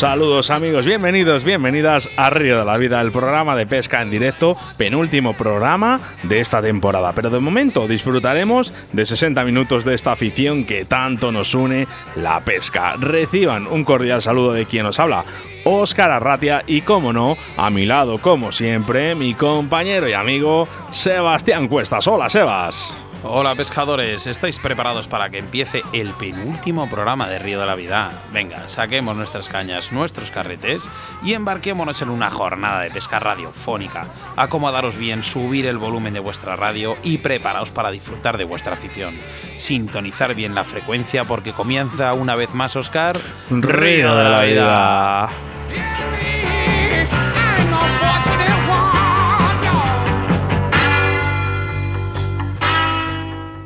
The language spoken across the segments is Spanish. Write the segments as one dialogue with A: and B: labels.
A: Saludos amigos, bienvenidos, bienvenidas a Río de la Vida, el programa de pesca en directo, penúltimo programa de esta temporada. Pero de momento disfrutaremos de 60 minutos de esta afición que tanto nos une, la pesca. Reciban un cordial saludo de quien nos habla, Óscar Arratia y como no, a mi lado como siempre, mi compañero y amigo Sebastián Cuestas. Hola Sebas.
B: Hola pescadores, ¿estáis preparados para que empiece el penúltimo programa de Río de la Vida? Venga, saquemos nuestras cañas, nuestros carretes y embarquémonos en una jornada de pesca radiofónica. Acomodaros bien, subir el volumen de vuestra radio y preparaos para disfrutar de vuestra afición. Sintonizar bien la frecuencia porque comienza una vez más Oscar
A: Río de la Vida.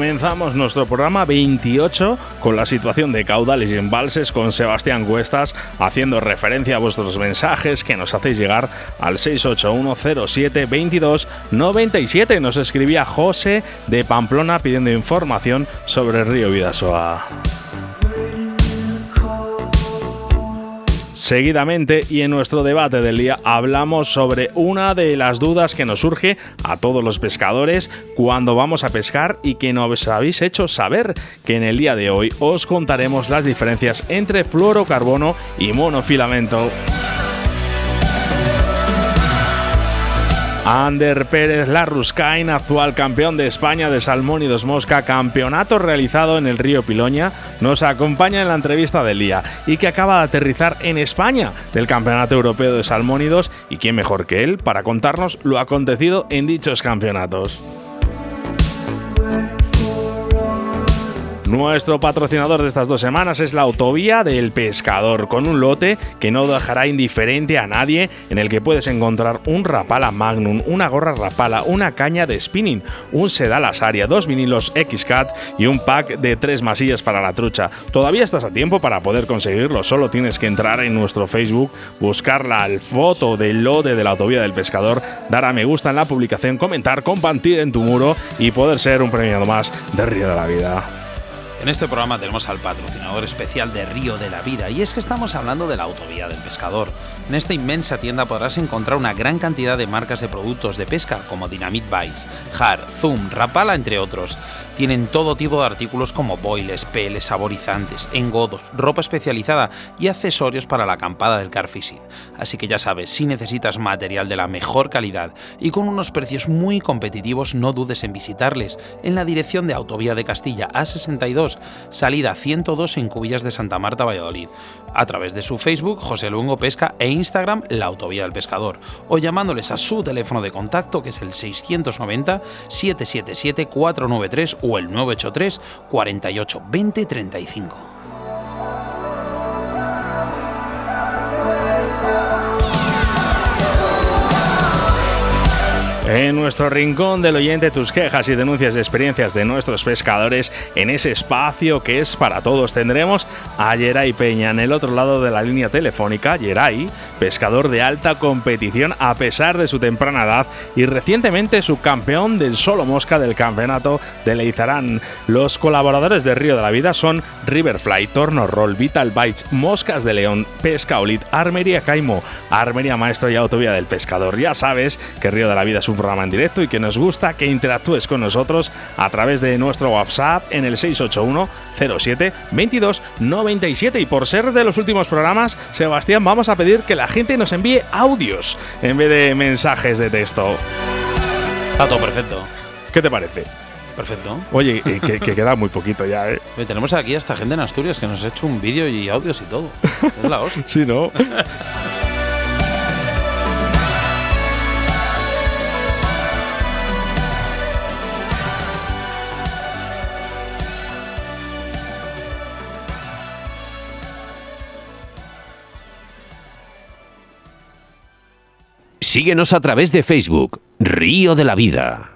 A: Comenzamos nuestro programa 28 con la situación de caudales y embalses con Sebastián Cuestas haciendo referencia a vuestros mensajes que nos hacéis llegar al 681072297. Nos escribía José de Pamplona pidiendo información sobre el río Vidasoa. Seguidamente y en nuestro debate del día hablamos sobre una de las dudas que nos surge a todos los pescadores cuando vamos a pescar y que nos habéis hecho saber que en el día de hoy os contaremos las diferencias entre fluorocarbono y monofilamento. Ander Pérez Larruscain, actual campeón de España de Salmón y Dos Mosca, campeonato realizado en el río Piloña, nos acompaña en la entrevista del día y que acaba de aterrizar en España del Campeonato Europeo de Salmónidos y quién mejor que él para contarnos lo acontecido en dichos campeonatos. Nuestro patrocinador de estas dos semanas es la Autovía del Pescador, con un lote que no dejará indiferente a nadie, en el que puedes encontrar un Rapala Magnum, una gorra Rapala, una caña de spinning, un Sedal Asaria, dos vinilos X-Cat y un pack de tres masillas para la trucha. Todavía estás a tiempo para poder conseguirlo, solo tienes que entrar en nuestro Facebook, buscar la foto del lote de la Autovía del Pescador, dar a me gusta en la publicación, comentar, compartir en tu muro y poder ser un premiado más de Río de la Vida.
B: En este programa tenemos al patrocinador especial de Río de la Vida y es que estamos hablando de la Autovía del Pescador. En esta inmensa tienda podrás encontrar una gran cantidad de marcas de productos de pesca como Dynamite Bites, Har, Zoom, Rapala entre otros. Tienen todo tipo de artículos como boiles, peles, saborizantes, engodos, ropa especializada y accesorios para la acampada del car fishing. Así que ya sabes, si necesitas material de la mejor calidad y con unos precios muy competitivos, no dudes en visitarles. En la dirección de Autovía de Castilla A62, salida 102 en Cubillas de Santa Marta, Valladolid, a través de su Facebook José Luengo Pesca e Instagram La Autovía del Pescador, o llamándoles a su teléfono de contacto que es el 690 777 493 o el 983 48 20 35.
A: En nuestro rincón del oyente, tus quejas y denuncias de experiencias de nuestros pescadores en ese espacio que es para todos. Tendremos a Yeray Peña en el otro lado de la línea telefónica. Yeray, pescador de alta competición a pesar de su temprana edad y recientemente subcampeón del solo mosca del campeonato de Leizarán. Los colaboradores de Río de la Vida son Riverfly, Torno Roll, Vital Bites, Moscas de León, Pesca Olit, Armería Caimo, Armería Maestro y Autovía del Pescador. Ya sabes que Río de la Vida es un programa en directo y que nos gusta que interactúes con nosotros a través de nuestro WhatsApp en el 681 07 22 97 y por ser de los últimos programas, Sebastián, vamos a pedir que la gente nos envíe audios en vez de mensajes de texto.
B: Está todo perfecto.
A: ¿Qué te parece?
B: Perfecto.
A: Oye, eh, que, que queda muy poquito ya, ¿eh?
B: Oye, tenemos aquí a esta gente en Asturias que nos ha hecho un vídeo y audios y todo. Es la hostia.
A: Sí, ¿no?
C: síguenos a través de Facebook, Río de la Vida.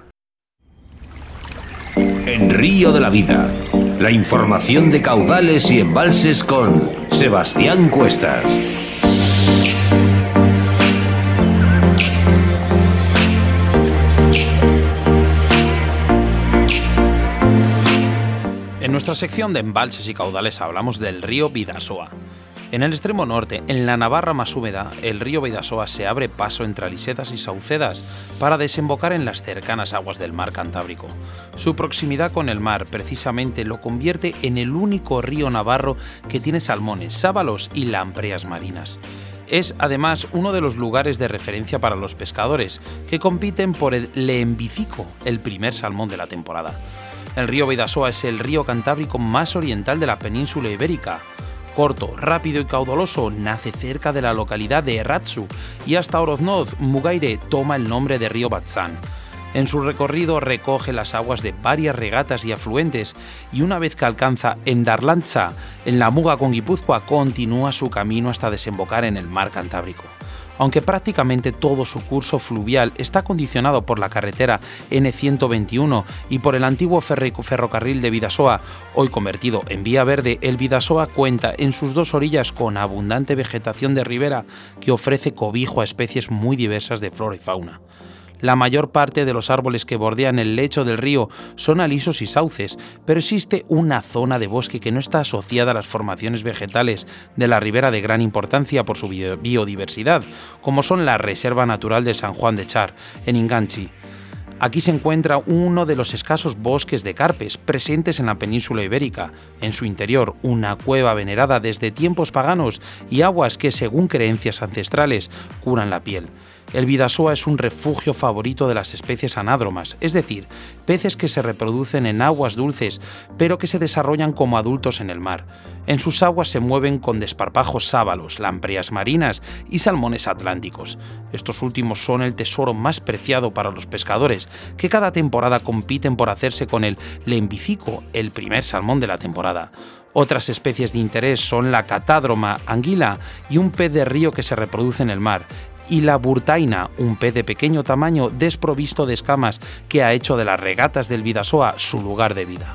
C: En Río de la Vida, la información de caudales y embalses con Sebastián Cuestas.
B: En nuestra sección de embalses y caudales hablamos del río Vidasoa. En el extremo norte, en la Navarra más húmeda, el río Vidasoa se abre paso entre alisetas y saucedas para desembocar en las cercanas aguas del mar Cantábrico. Su proximidad con el mar precisamente lo convierte en el único río navarro que tiene salmones, sábalos y lampreas marinas. Es además uno de los lugares de referencia para los pescadores, que compiten por el leembicico, el primer salmón de la temporada. El río Vidasoa es el río cantábrico más oriental de la península ibérica. Corto, rápido y caudaloso, nace cerca de la localidad de Erratzu y hasta Oroznod, Mugaire, toma el nombre de río Batzán. En su recorrido recoge las aguas de varias regatas y afluentes y una vez que alcanza Endarlanza, en la Muga con Guipúzcoa, continúa su camino hasta desembocar en el mar Cantábrico. Aunque prácticamente todo su curso fluvial está condicionado por la carretera N121 y por el antiguo ferrocarril de Vidasoa, hoy convertido en vía verde, el Vidasoa cuenta en sus dos orillas con abundante vegetación de ribera que ofrece cobijo a especies muy diversas de flora y fauna. La mayor parte de los árboles que bordean el lecho del río son alisos y sauces, pero existe una zona de bosque que no está asociada a las formaciones vegetales de la ribera de gran importancia por su biodiversidad, como son la Reserva Natural de San Juan de Char, en Inganchi. Aquí se encuentra uno de los escasos bosques de carpes presentes en la península ibérica. En su interior, una cueva venerada desde tiempos paganos y aguas que, según creencias ancestrales, curan la piel. El Vidasoa es un refugio favorito de las especies anádromas, es decir, peces que se reproducen en aguas dulces, pero que se desarrollan como adultos en el mar. En sus aguas se mueven con desparpajos sábalos, lampreas marinas y salmones atlánticos. Estos últimos son el tesoro más preciado para los pescadores, que cada temporada compiten por hacerse con el lembicico, el primer salmón de la temporada. Otras especies de interés son la catádroma, anguila y un pez de río que se reproduce en el mar, y la burtaina, un pez de pequeño tamaño desprovisto de escamas que ha hecho de las regatas del Vidasoa su lugar de vida.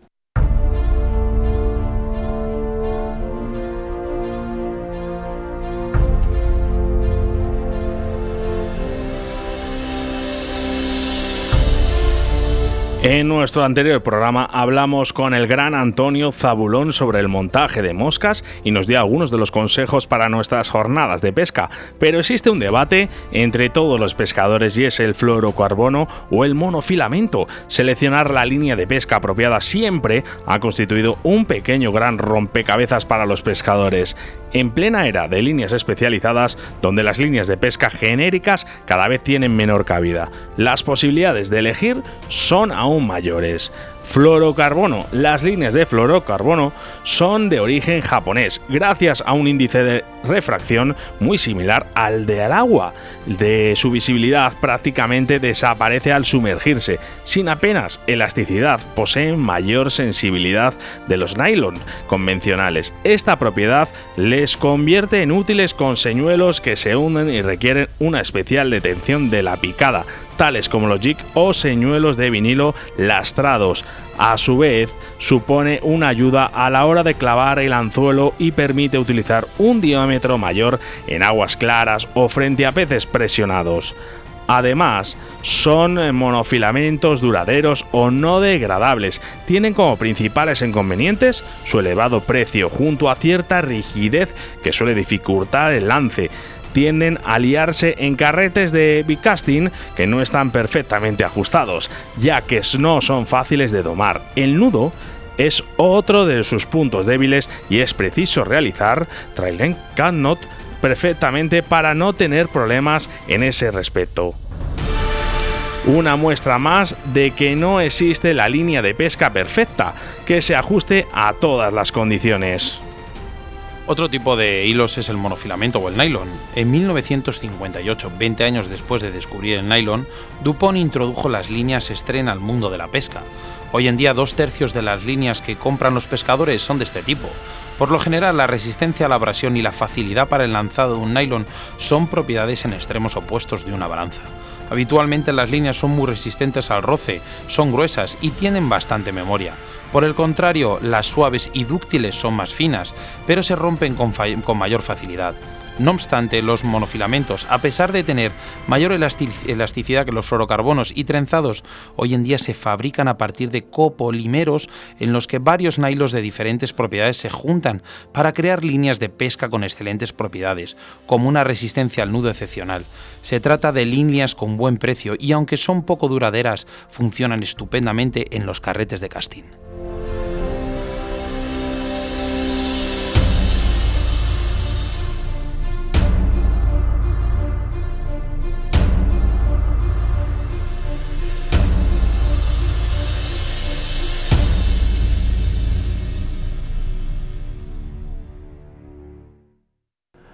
A: En nuestro anterior programa hablamos con el gran Antonio Zabulón sobre el montaje de moscas y nos dio algunos de los consejos para nuestras jornadas de pesca, pero existe un debate entre todos los pescadores y es el fluorocarbono o el monofilamento. Seleccionar la línea de pesca apropiada siempre ha constituido un pequeño gran rompecabezas para los pescadores en plena era de líneas especializadas donde las líneas de pesca genéricas cada vez tienen menor cabida. Las posibilidades de elegir son aún mayores. Fluorocarbono. Las líneas de fluorocarbono son de origen japonés, gracias a un índice de refracción muy similar al de al agua. De su visibilidad prácticamente desaparece al sumergirse, sin apenas elasticidad, poseen mayor sensibilidad de los nylon convencionales. Esta propiedad les convierte en útiles con señuelos que se hunden y requieren una especial detención de la picada, tales como los jig o señuelos de vinilo lastrados. A su vez, supone una ayuda a la hora de clavar el anzuelo y permite utilizar un diámetro mayor en aguas claras o frente a peces presionados. Además, son monofilamentos duraderos o no degradables. Tienen como principales inconvenientes su elevado precio junto a cierta rigidez que suele dificultar el lance tienden a liarse en carretes de bicasting que no están perfectamente ajustados, ya que no son fáciles de domar. El nudo es otro de sus puntos débiles y es preciso realizar trailing knot perfectamente para no tener problemas en ese respecto. Una muestra más de que no existe la línea de pesca perfecta que se ajuste a todas las condiciones.
B: Otro tipo de hilos es el monofilamento o el nylon. En 1958, 20 años después de descubrir el nylon, Dupont introdujo las líneas estrena al mundo de la pesca. Hoy en día dos tercios de las líneas que compran los pescadores son de este tipo. Por lo general, la resistencia a la abrasión y la facilidad para el lanzado de un nylon son propiedades en extremos opuestos de una balanza. Habitualmente las líneas son muy resistentes al roce, son gruesas y tienen bastante memoria. Por el contrario, las suaves y dúctiles son más finas, pero se rompen con, mayor facilidad. No obstante, los monofilamentos, a pesar de tener mayor elasticidad que los fluorocarbonos y trenzados, hoy en día se fabrican a partir de copolímeros en los que varios nylos de diferentes propiedades se juntan para crear líneas de pesca con excelentes propiedades, como una resistencia al nudo excepcional. Se trata de líneas con buen precio y aunque son poco duraderas, funcionan estupendamente en los carretes de casting.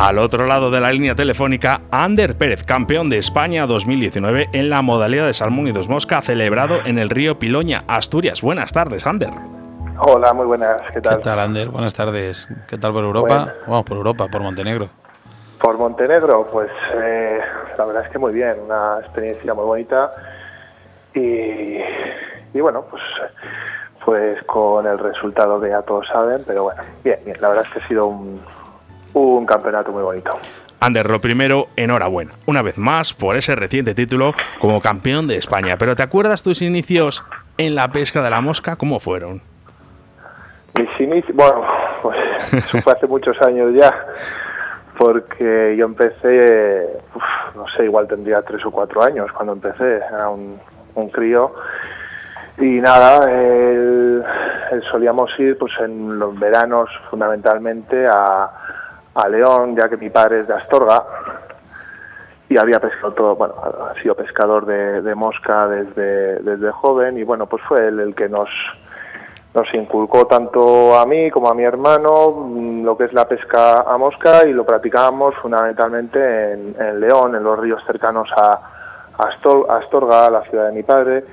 A: Al otro lado de la línea telefónica, Ander Pérez, campeón de España 2019 en la modalidad de salmón y dos mosca, celebrado en el río Piloña, Asturias. Buenas tardes, Ander.
D: Hola, muy buenas. ¿Qué tal?
B: ¿Qué tal, Ander? Buenas tardes. ¿Qué tal por Europa?
D: Bueno.
B: Vamos, por Europa, por Montenegro.
D: Por Montenegro, pues eh, la verdad es que muy bien, una experiencia muy bonita y, y bueno, pues pues con el resultado que ya todos saben, pero bueno, bien, bien, la verdad es que ha sido un, un campeonato muy bonito.
A: Ander, lo primero, enhorabuena, una vez más por ese reciente título como campeón de España. Pero ¿te acuerdas tus inicios en la pesca de la mosca? ¿Cómo fueron?
D: Mis inicios, bueno, pues eso fue hace muchos años ya, porque yo empecé, uf, no sé, igual tendría tres o cuatro años cuando empecé, era un, un crío. Y nada, el, el solíamos ir pues en los veranos fundamentalmente a, a León, ya que mi padre es de Astorga y había pescado todo, bueno, ha sido pescador de, mosca desde, desde joven y bueno, pues fue él el que nos, nos inculcó tanto a mí como a mi hermano mm, lo que es la pesca a mosca y lo practicábamos fundamentalmente en, en León, en los ríos cercanos a, a Astorga, la ciudad de mi padre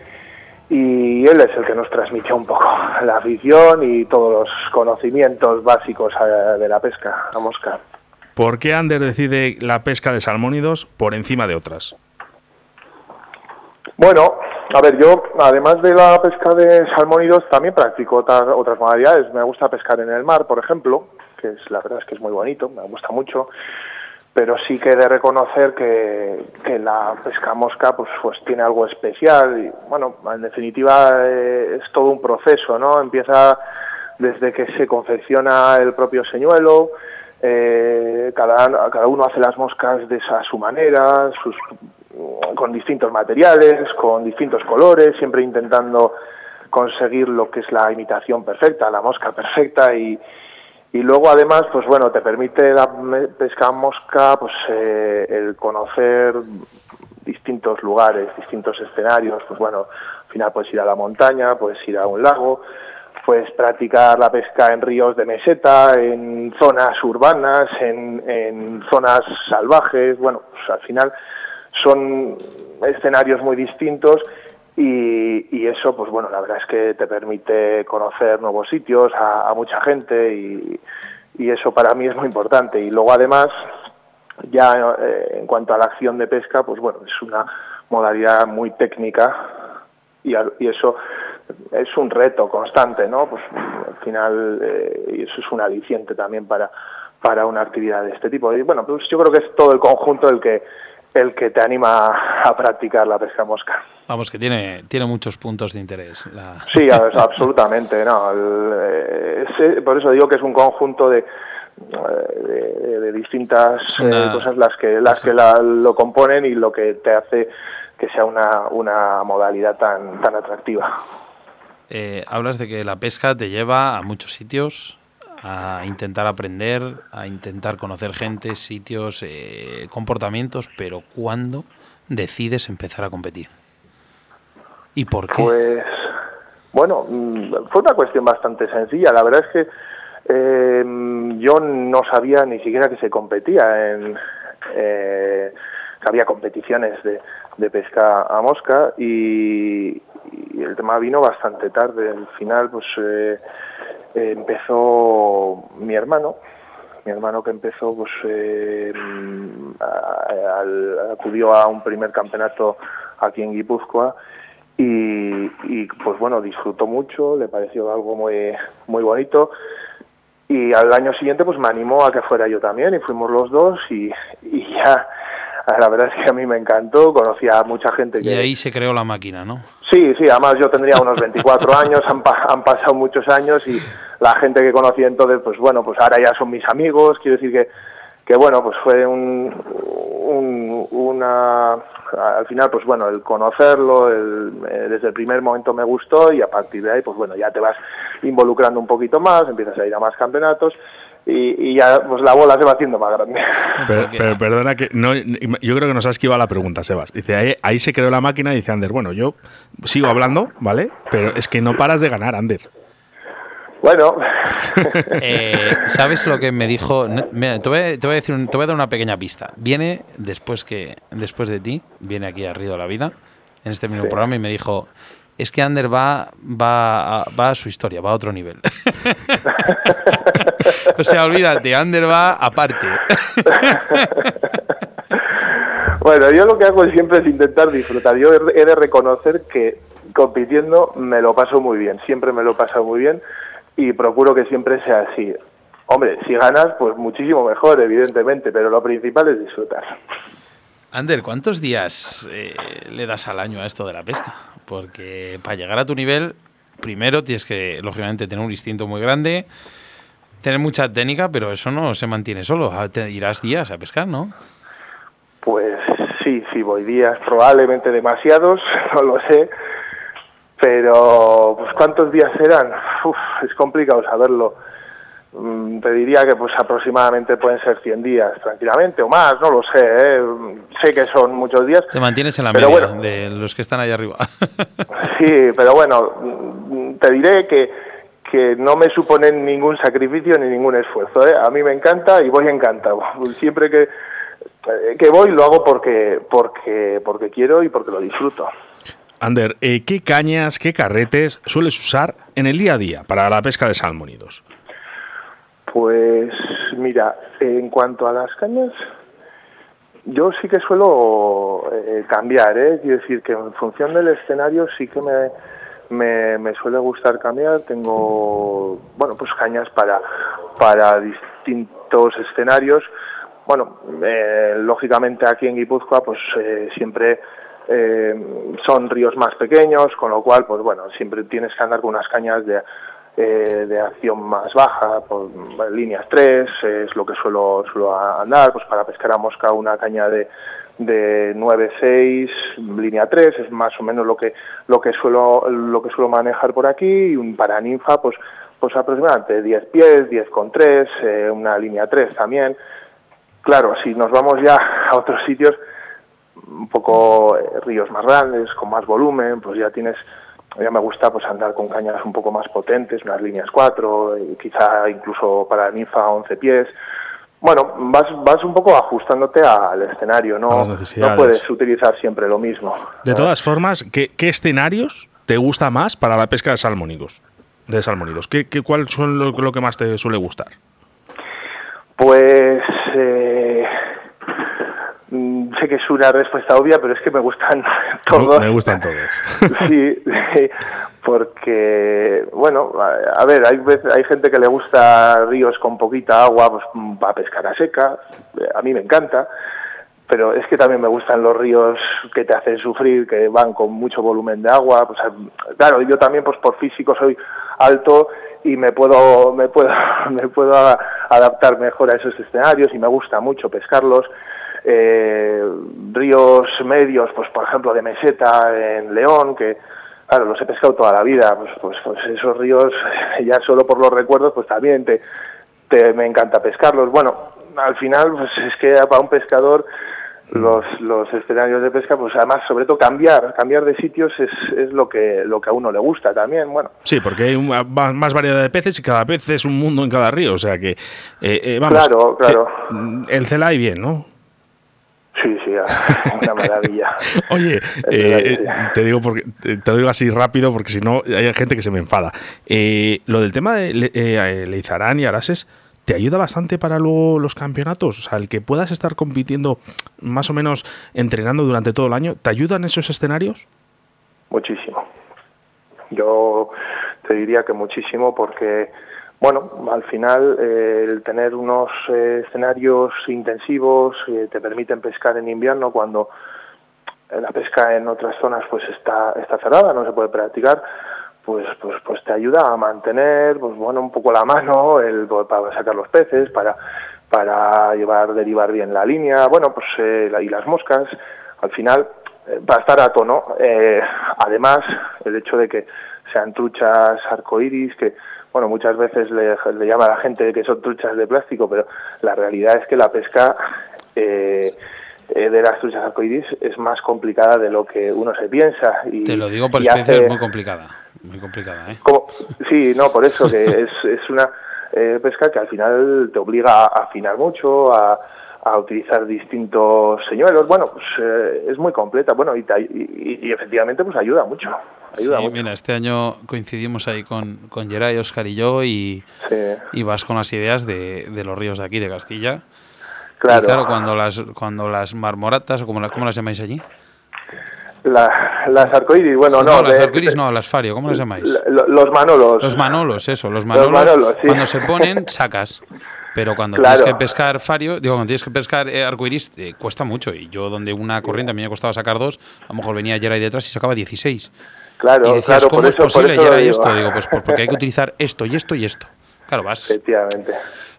D: y él es el que nos transmitió un poco la afición y todos los conocimientos básicos eh, de la pesca a mosca.
A: ¿Por qué Ander decide la pesca de salmónidos por encima de otras?
D: Bueno, a ver, yo además de la pesca de salmónidos también practico otras, otras modalidades. Me gusta pescar en el mar, por ejemplo, que es la verdad es que es muy bonito, me gusta mucho. Pero sí que de reconocer que, que la pesca mosca pues, pues tiene algo especial. Y, bueno, en definitiva eh, es todo un proceso, ¿no? Empieza desde que se confecciona el propio señuelo, eh, cada, cada uno hace las moscas de esa, su manera, sus, con distintos materiales, con distintos colores, siempre intentando conseguir lo que es la imitación perfecta, la mosca perfecta y, y luego además pues bueno te permite la pesca mosca pues eh, el conocer distintos lugares, distintos escenarios, pues bueno, al final puedes ir a la montaña, puedes ir a un lago, puedes practicar la pesca en ríos de meseta, en zonas urbanas, en, en zonas salvajes, bueno, pues al final son escenarios muy distintos y, y eso, pues bueno, la verdad es que te permite conocer nuevos sitios, a, mucha gente y, y eso para mí es muy importante. Y luego además, ya eh, en cuanto a la acción de pesca, pues bueno, es una modalidad muy técnica y, y eso es un reto constante, ¿no? Pues al final, eh, eso es un aliciente también para, para una actividad de este tipo. Y bueno, pues yo creo que es todo el conjunto el que el que te anima a practicar la pesca mosca.
B: Vamos, que tiene, tiene muchos puntos de interés. La...
D: Sí, a- absolutamente. No, El, eh, es- por eso digo que es un conjunto de, eh, de, de distintas
B: una-
D: eh, cosas las que las que la- lo componen y lo que te hace que sea una, una modalidad tan tan atractiva.
B: Eh, hablas de que la pesca te lleva a muchos sitios, a intentar aprender, a intentar conocer gente, sitios, eh, comportamientos, pero ¿cuándo decides empezar a competir? ¿Y por qué?
D: Pues bueno, mm, fue una cuestión bastante sencilla. La verdad es que eh, yo no sabía ni siquiera que se competía en eh, que había competiciones de, de pesca a mosca y, y el tema vino bastante tarde. Al final, pues eh, eh, empezó mi hermano, mi hermano que empezó, pues eh, a- al- acudió a un primer campeonato aquí en Guipúzcoa y, y, pues bueno, disfrutó mucho, le pareció algo muy, muy bonito y al año siguiente pues me animó a que fuera yo también y fuimos los dos y, y ya la verdad es que a mí me encantó, conocí a mucha gente que...
B: Y ahí se creó la máquina, ¿no?
D: Sí, sí, además yo tendría unos 24 años, han, pa- han pasado muchos años y la gente que conocí entonces, pues bueno, pues ahora ya son mis amigos, quiero decir que, que bueno, pues fue un, un- una, al final, pues bueno, el conocerlo, el, eh, desde el primer momento me gustó y a partir de ahí, pues bueno, ya te vas involucrando un poquito más, empiezas a ir a más campeonatos y, y ya pues la bola se va haciendo más grande.
A: Pero, pero perdona que no, yo creo que nos ha esquivado la pregunta, Sebas. Dice, ahí, ahí se creó la máquina y dice Ander, bueno, yo sigo hablando, ¿vale? Pero es que no paras de ganar, Ander.
D: Bueno,
B: Eh, ¿Sabes lo que me dijo? No, mira, te, voy, a- te voy a decir, un- te voy a dar una pequeña pista. Viene después que después de ti, viene aquí a Río de la Vida, en este mismo
D: Sí.
B: programa, y me dijo, es que Ander va, va, a, va a su historia, va a otro nivel. o sea, olvídate, Ander va aparte.
D: Bueno, yo lo que hago siempre es intentar disfrutar. Yo he de reconocer que compitiendo me lo paso muy bien, siempre me lo he pasado muy bien y procuro que siempre sea así. Hombre, si ganas, pues muchísimo mejor, evidentemente, pero lo principal es disfrutar.
B: Ander, ¿cuántos días eh, le das al año a esto de la pesca? Porque para llegar a tu nivel, primero tienes que, lógicamente, tener un instinto muy grande, tener mucha técnica, pero eso no se mantiene solo. Ah, Te irás días a pescar, ¿no?
D: Pues sí, sí, voy días, probablemente demasiados, no lo sé, pero pues ¿cuántos días serán? Uf, es complicado saberlo. Mm, Te diría que pues aproximadamente pueden ser 100 días tranquilamente o más, no lo sé, ¿eh? sé que son muchos días.
B: Te mantienes en la media
D: bueno.
B: de los que están ahí arriba.
D: Sí, pero bueno, mm, te diré que, que no me suponen ningún sacrificio ni ningún esfuerzo. ¿eh? A mí me encanta y voy encantado. Siempre que, eh, que voy lo hago porque, porque, porque quiero y porque lo disfruto.
A: Ander, eh, ¿qué cañas, qué carretes sueles usar en el día a día para la pesca de salmónidos?
D: Pues mira, en cuanto a las cañas, yo sí que suelo eh, cambiar, ¿eh? Quiero decir que en función del escenario sí que me, me, suele gustar cambiar. Tengo, bueno, pues cañas para, para distintos escenarios. Bueno, eh, lógicamente aquí en Guipúzcoa pues eh, siempre son ríos más pequeños, con lo cual, pues bueno, siempre tienes que andar con unas cañas de, eh, de acción más baja, por líneas 3, es lo que suelo, suelo andar, pues para pescar a mosca una caña de, de 9-6, línea 3, es más o menos lo que, lo que suelo, lo que suelo manejar por aquí, y un para ninfa, pues, pues aproximadamente 10 pies, 10 con 3, eh, una línea 3 también. Claro, si nos vamos ya a otros sitios, un poco eh, ríos más grandes, con más volumen, pues ya tienes, ya me gusta pues andar con cañas un poco más potentes, unas líneas 4, eh, quizá incluso para ninfa 11 pies. Bueno, vas, vas un poco ajustándote al escenario,
A: A
D: no, no puedes utilizar siempre lo mismo.
A: De todas formas, ¿qué, qué escenarios te gusta más para la pesca de salmónicos? De salmónidos. ¿Qué, qué, ¿Cuál son lo, lo que más te suele gustar?
D: Pues eh, sé que es una respuesta obvia, pero es que me gustan todos.
A: Me gustan todos.
D: Sí, porque, bueno, a, ver, hay, hay gente que le gusta ríos con poquita agua pues, para pescar a seca, a mí me encanta, pero es que también me gustan los ríos que te hacen sufrir, que van con mucho volumen de agua, pues claro, yo también pues por físico soy alto y me puedo me puedo me puedo adaptar mejor a esos escenarios y me gusta mucho pescarlos. Eh, ríos medios, pues por ejemplo de meseta en León, que claro, los he pescado toda la vida, pues, pues, pues esos ríos, ya solo por los recuerdos, pues también te, te- me encanta pescarlos. Bueno, al final, pues es que para un pescador los, los escenarios de pesca, pues además, sobre todo cambiar, cambiar de sitios es, es lo que lo que a uno le gusta también. Bueno,
A: Sí, porque hay un- más variedad de peces y cada pez es un mundo en cada río. O sea que, eh, eh, vamos.
D: Claro, claro.
A: mm, el Celay bien, ¿no?
D: Sí, sí, una maravilla.
A: Oye, eh, eh, te digo porque te te lo digo así rápido porque si no hay gente que se me enfada. Eh, lo del tema de Le- eh, Leizarán y Arases te ayuda bastante para luego los campeonatos, o sea, el que puedas estar compitiendo más o menos entrenando durante todo el año, ¿te ayudan esos escenarios?
D: Muchísimo. Yo te diría que muchísimo porque, bueno, al final eh, el tener unos eh, escenarios intensivos eh, te permiten pescar en invierno cuando la pesca en otras zonas pues está, está cerrada, no se puede practicar, pues, pues, pues te ayuda a mantener, pues bueno, un poco la mano, el, para sacar los peces, para, para llevar, derivar bien la línea, bueno, pues eh, y las moscas, al final, eh, para estar a tono. Eh, además, el hecho de que sean truchas arcoíris, que bueno, muchas veces le, le llama a la gente que son truchas de plástico, pero la realidad es que la pesca eh, eh, de las truchas arcoíris es más complicada de lo que uno se piensa. Y,
B: Te lo digo por experiencia,
D: hace-
B: es muy complicada. Muy complicada, ¿eh?
D: como- sí, no, por eso, que es, es una eh, pesca que al final te obliga a afinar mucho, a, a utilizar distintos señuelos. Bueno, pues eh, es muy completa, bueno, y, te- y- y efectivamente pues ayuda mucho. Ayuda
B: Sí,
D: mucho.
B: mira, este año coincidimos ahí con, con Geray, Oscar y yo y,
D: Sí,
B: y vas con las ideas de, de los ríos de aquí, de Castilla.
D: claro.
B: Y claro, cuando las, cuando las marmoratas, o como las, ¿cómo las llamáis allí?
D: La- las arcoíris, bueno,
B: no,
D: no.
B: las arcoiris no, las fario, ¿cómo las llamáis?
D: la- lo- los manolos.
B: Los manolos, eso, los manolos.
D: manolos, sí.
B: Cuando se ponen, sacas. Pero cuando
D: Claro.
B: tienes que pescar fario, digo, cuando tienes que pescar eh, arcoiris, eh, cuesta mucho. Y yo, donde una corriente a mí me costaba sacar dos, a lo mejor venía Geray detrás y sacaba 16.
D: Claro,
B: y decías,
D: claro,
B: ¿cómo
D: por
B: es
D: eso, por
B: posible
D: eso lo
B: Geray
D: digo.
B: esto? Digo, pues por- porque hay que utilizar esto y esto y esto. Claro, vas.
D: Efectivamente.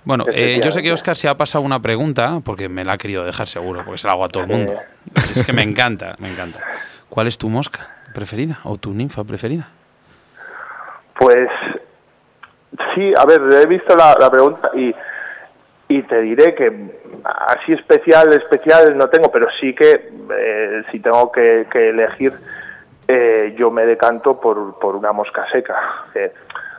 B: Bueno, eh, yo sé que. Oscar se ha pasado una pregunta, porque me la ha querido dejar seguro, porque se la hago a todo el mundo. Es que me encanta, me encanta. ¿Cuál es tu mosca preferida o tu ninfa preferida?
D: Pues sí, a ver, he visto la, la pregunta y, y te diré que así especial, especial no tengo, pero sí que eh, si tengo que, que elegir, eh, yo me decanto por, por una mosca seca. Eh,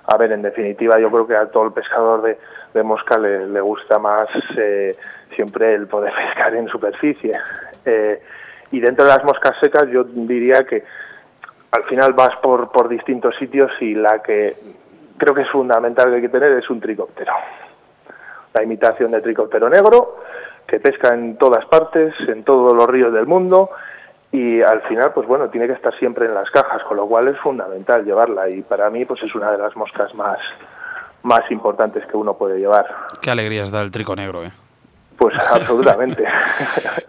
D: a ver, en definitiva, yo creo que a todo el pescador de, de mosca le, le gusta más eh, siempre el poder pescar en superficie. Eh, y dentro de las moscas secas yo diría que al final vas por, por distintos sitios y la que creo que es fundamental que hay que tener es un tricóptero. La imitación de tricóptero negro, que pesca en todas partes, en todos los ríos del mundo, y al final, pues bueno, tiene que estar siempre en las cajas, con lo cual es fundamental llevarla, y para mí, pues es una de las moscas más, más importantes que uno puede llevar.
B: Qué alegrías da el trico negro, ¿eh?
D: Pues absolutamente.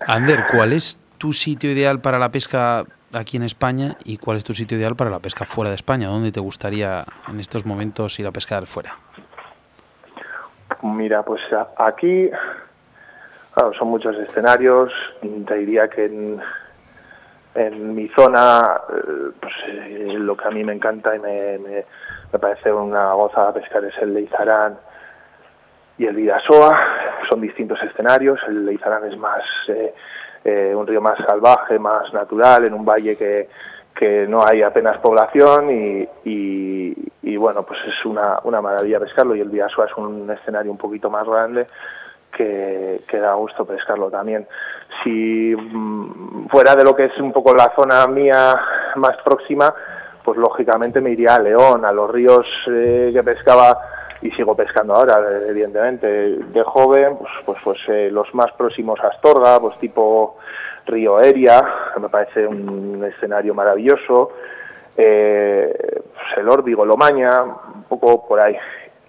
B: Ander, ¿cuál es tu sitio ideal para la pesca aquí en España y cuál es tu sitio ideal para la pesca fuera de España? ¿Dónde te gustaría en estos momentos ir a pescar fuera?
D: Mira, pues aquí claro, son muchos escenarios. Te diría que en, en mi zona, eh, pues eh, lo que a mí me encanta y me, me- parece una gozada pescar es el Leizarán y el Vidasoa. Son distintos escenarios. El Leizarán es más eh, un río más salvaje, más natural, en un valle que, que no hay apenas población y, y- y, bueno, pues es una, una maravilla pescarlo y el Vidasoa es un escenario un poquito más grande que, que da gusto pescarlo también. Si mm, fuera de lo que es un poco la zona mía más próxima, pues lógicamente me iría a León, a los ríos eh, que pescaba y sigo pescando ahora, evidentemente. De joven, pues, pues, pues eh, los más próximos a Astorga, pues tipo Río Eria, que me parece un escenario maravilloso. Eh, pues el Órbigo, Lomaña, un poco por ahí.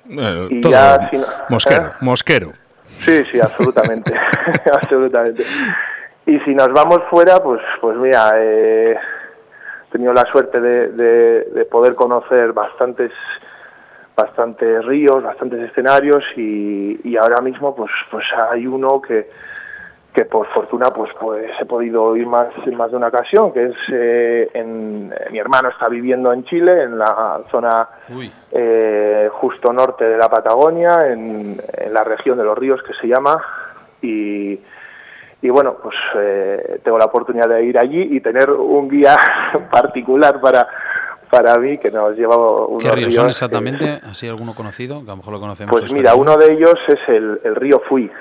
A: Bueno,
D: Y
A: todo
D: ya si no-
A: mosquero,
D: ¿eh?
A: mosquero.
D: Sí, sí, absolutamente, absolutamente. Y si nos vamos fuera, pues, pues mira, eh, he tenido la suerte de, de- de poder conocer bastantes, bastantes ríos, bastantes escenarios y, y ahora mismo, pues, pues hay uno que, que por fortuna, pues, pues he podido ir más en más de una ocasión, que es eh, en, mi hermano está viviendo en Chile, en la zona eh, justo norte de la Patagonia, en, en la región de los ríos que se llama, y, y bueno, pues eh, tengo la oportunidad de ir allí y tener un guía particular para, para mí que nos lleva unos
B: ¿qué ríos son exactamente? ¿Así alguno conocido? Que a lo mejor lo conocemos.
D: Pues mira, uno de ellos es el, el río Fui.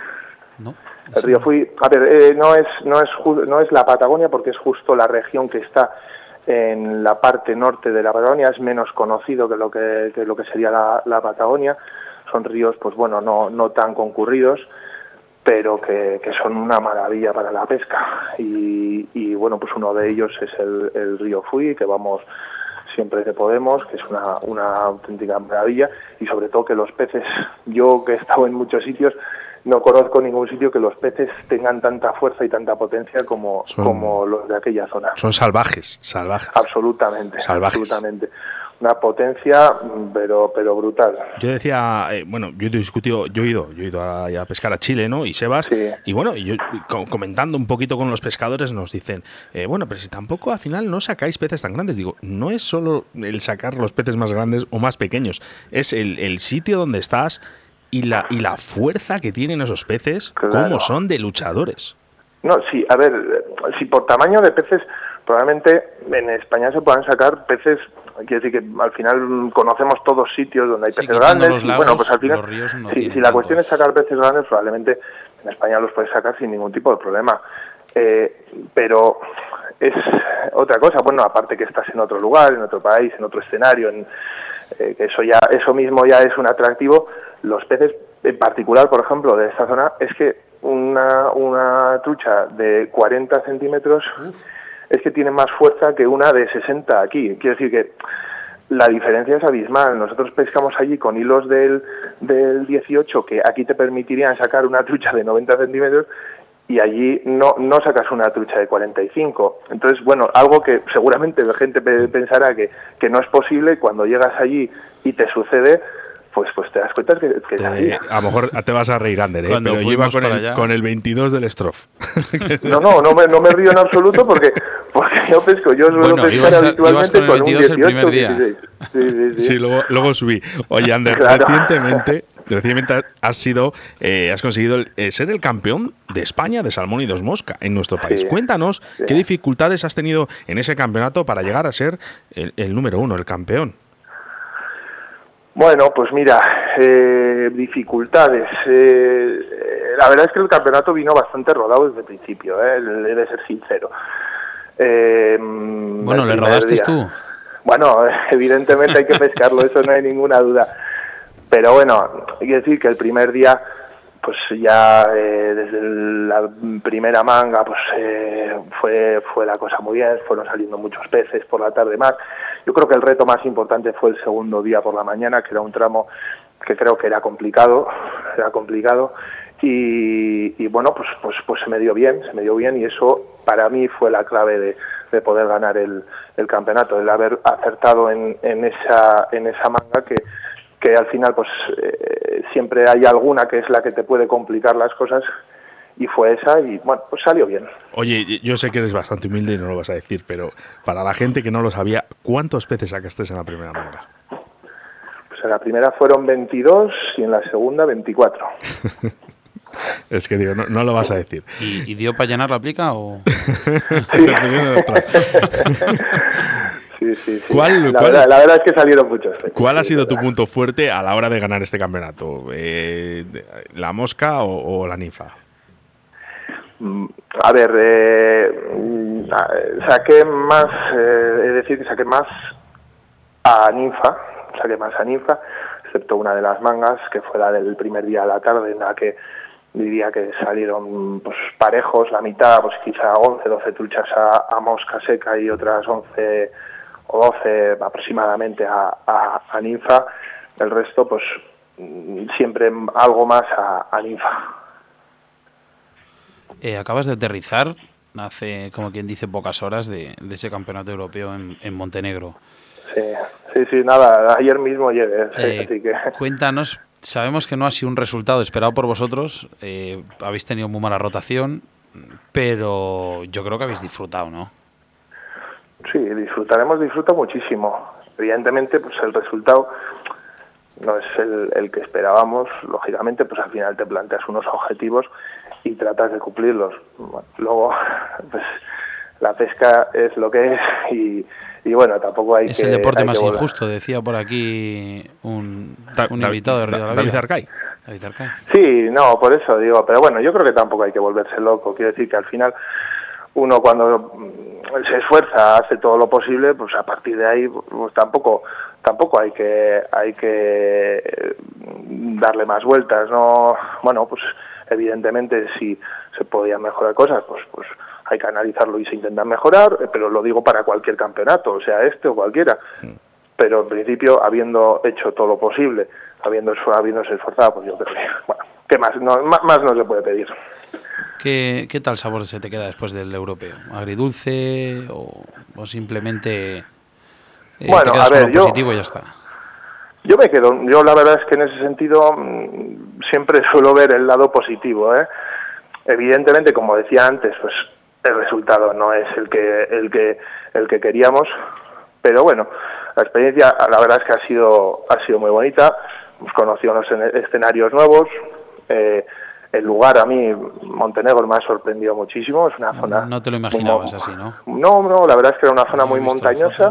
B: ¿no?
D: El río Fui, a ver, eh, no es no es no es la Patagonia porque es justo la región que está en la parte norte de la Patagonia, es menos conocido que lo que, que lo que sería la, la Patagonia. Son ríos, pues bueno, no, no tan concurridos, pero que, que son una maravilla para la pesca. Y, y, bueno, pues uno de ellos es el, el río Fui, que vamos siempre que podemos, que es una, una auténtica maravilla, y sobre todo que los peces, yo que he estado en muchos sitios, no conozco ningún sitio que los peces tengan tanta fuerza y tanta potencia como,
A: Son-
D: como los de aquella zona.
A: Son salvajes, salvajes.
D: Absolutamente,
A: Salvajes.
D: absolutamente. Una potencia, pero, pero brutal.
A: Yo decía, eh, bueno, yo he discutido, yo he ido, yo he ido a, a pescar a Chile, ¿no? Y Sebas,
D: Sí.
A: y bueno, y yo co- comentando un poquito con los pescadores nos dicen, eh, bueno, pero si tampoco al final no sacáis peces tan grandes, digo, no es solo el sacar los peces más grandes o más pequeños, es el, el sitio donde estás y la, y la fuerza que tienen esos peces,
D: Claro.
A: como son de luchadores.
D: No, sí, a ver, si por tamaño de peces, probablemente en España se puedan sacar peces, quiere decir que al final conocemos todos sitios donde hay
B: Sí,
D: peces grandes.
B: los
D: y
B: lagos,
D: bueno, pues al final,
B: los ríos no
D: si, la cuestión es sacar peces grandes, probablemente en España los puedes sacar sin ningún tipo de problema. Eh, pero es otra cosa, bueno, aparte que estás en otro lugar, en otro país, en otro escenario, en, eh, que eso ya, eso mismo ya es un atractivo. Los peces, en particular, por ejemplo, de esta zona, es que una, una trucha de 40 centímetros es que tiene más fuerza que una de 60 aquí. Quiero decir que la diferencia es abismal. Nosotros pescamos allí con hilos del, del 18 que aquí te permitirían sacar una trucha de 90 centímetros y allí no, no sacas una trucha de 45. Entonces, bueno, algo que seguramente la gente pe- pensará que, que no es posible, cuando llegas allí y te sucede, pues, pues te das cuenta que, que.
A: Te- a lo mejor te vas a reír, Ander, ¿eh?
B: Cuando
A: pero yo iba con el,
B: allá.
A: con el 22 del Stroff.
D: No, no, no me, no me río en absoluto porque, porque yo pesco, yo suelo
B: Bueno,
D: pescar
B: ibas a-
D: habitualmente
B: ibas con el
D: con un
B: 22 el
D: 18,
B: primer día.
D: 16. Sí, sí, sí.
A: Sí, luego, luego subí. Oye, Ander,
D: Claro.
A: recientemente, recientemente has sido, eh, has conseguido el- eh, ser el campeón de España de salmón y dos mosca en nuestro país.
D: Sí,
A: Cuéntanos
D: sí.
A: qué dificultades has tenido en ese campeonato para llegar a ser el, el número uno, el campeón.
D: Bueno, pues mira, eh, dificultades. Eh, la verdad es que el campeonato vino bastante rodado desde el principio, eh, he de ser sincero. Eh,
B: Bueno, ¿le rodaste
D: día.
B: tú?
D: Bueno, evidentemente hay que pescarlo, eso no hay ninguna duda. Pero bueno, hay que decir que el primer día, pues ya eh, desde la primera manga, pues eh, fue, fue la cosa muy bien, fueron saliendo muchos peces por la tarde más. Yo creo que el reto más importante fue el segundo día por la mañana, que era un tramo que creo que era complicado, era complicado. Y, bueno, pues, pues, pues se me dio bien, se me dio bien y eso para mí fue la clave de, de poder ganar el, el campeonato, el haber acertado en, en, esa, en esa manga que, que al final pues eh, siempre hay alguna que es la que te puede complicar las cosas y fue esa y bueno, pues salió bien.
A: Oye, yo sé que eres bastante humilde y no lo vas a decir, pero para la gente que no lo sabía, ¿cuántos peces sacaste en la primera manga?
D: Pues en la primera fueron 22 y en la segunda 24.
A: Es que digo, no, no lo vas a decir.
B: ¿Y, y dio para llenar la plica o...?
D: Sí, sí, sí.
A: ¿Cuál-
D: la,
A: cuál-
D: verdad, la verdad es que salieron muchos.
A: ¿Cuál ha sido tu punto fuerte a la hora de ganar este campeonato? Eh, ¿La mosca o, o la ninfa?
D: Mm, A ver, eh, mm, a- saqué más, eh, es decir, que saqué más a ninfa, saqué más a ninfa, excepto una de las mangas, que fue la del primer día a la tarde, en la que diría que salieron pues parejos, la mitad, pues quizá 11, 12 truchas a, mosca seca y otras 11 o 12 aproximadamente a, a, a ninfa, el resto pues mm, siempre algo más a, a ninfa.
B: Eh, acabas de aterrizar hace, como quien dice, pocas horas de, de ese campeonato europeo en, en Montenegro.
D: Sí, sí, sí, nada, ayer mismo llegué,
B: Eh,
D: así que...
B: Cuéntanos, sabemos que no ha sido un resultado esperado por vosotros, eh, habéis tenido muy mala rotación, pero yo creo que habéis disfrutado, ¿no?
D: Sí, disfrutaremos, disfruto muchísimo. Evidentemente, pues el resultado no es el, el que esperábamos. Lógicamente, pues al final te planteas unos objetivos y tratas de cumplirlos. Bueno, Luego, pues la pesca es lo que es y, y bueno, tampoco hay
B: Es
D: que...
B: el deporte más injusto, decía por aquí un,
A: Da-
B: un
A: Da-
B: invitado de Río de la
A: David
B: Vida.
A: Arcay.
B: David Arcay.
D: Sí, no, por eso digo, pero bueno, yo creo que tampoco hay que volverse loco. Quiero decir que al final uno cuando mm, se esfuerza, hace todo lo posible, pues a partir de ahí pues tampoco tampoco hay que hay que eh, darle más vueltas, no, bueno, pues evidentemente si se podían mejorar cosas, pues pues hay que analizarlo y se intentan mejorar, eh, pero lo digo para cualquier campeonato, o sea, este o cualquiera. Pero en principio, habiendo hecho todo lo posible, habiendo habiéndose esforzado, pues yo creo que, bueno, ¿qué más? No, ma- más no se puede pedir.
B: ¿Qué, ¿Qué tal sabor se te queda después del europeo? ¿Agridulce o, o simplemente eh,
D: Bueno,
B: te quedas
D: a ver,
B: con lo
D: yo-
B: positivo y ya está?
D: Yo me quedo, yo la verdad es que en ese sentido mm, siempre suelo ver el lado positivo, ¿eh? Evidentemente, como decía antes, pues el resultado no es el que el que el que queríamos, pero bueno, la experiencia la verdad es que ha sido ha sido muy bonita. Hemos conocido unos escenarios nuevos. eh, el lugar a mí, Montenegro, me ha sorprendido muchísimo. Es una zona.
B: No te lo imaginabas así, ¿no?
D: No, no, la verdad es que era una zona
B: Yo
D: muy montañosa.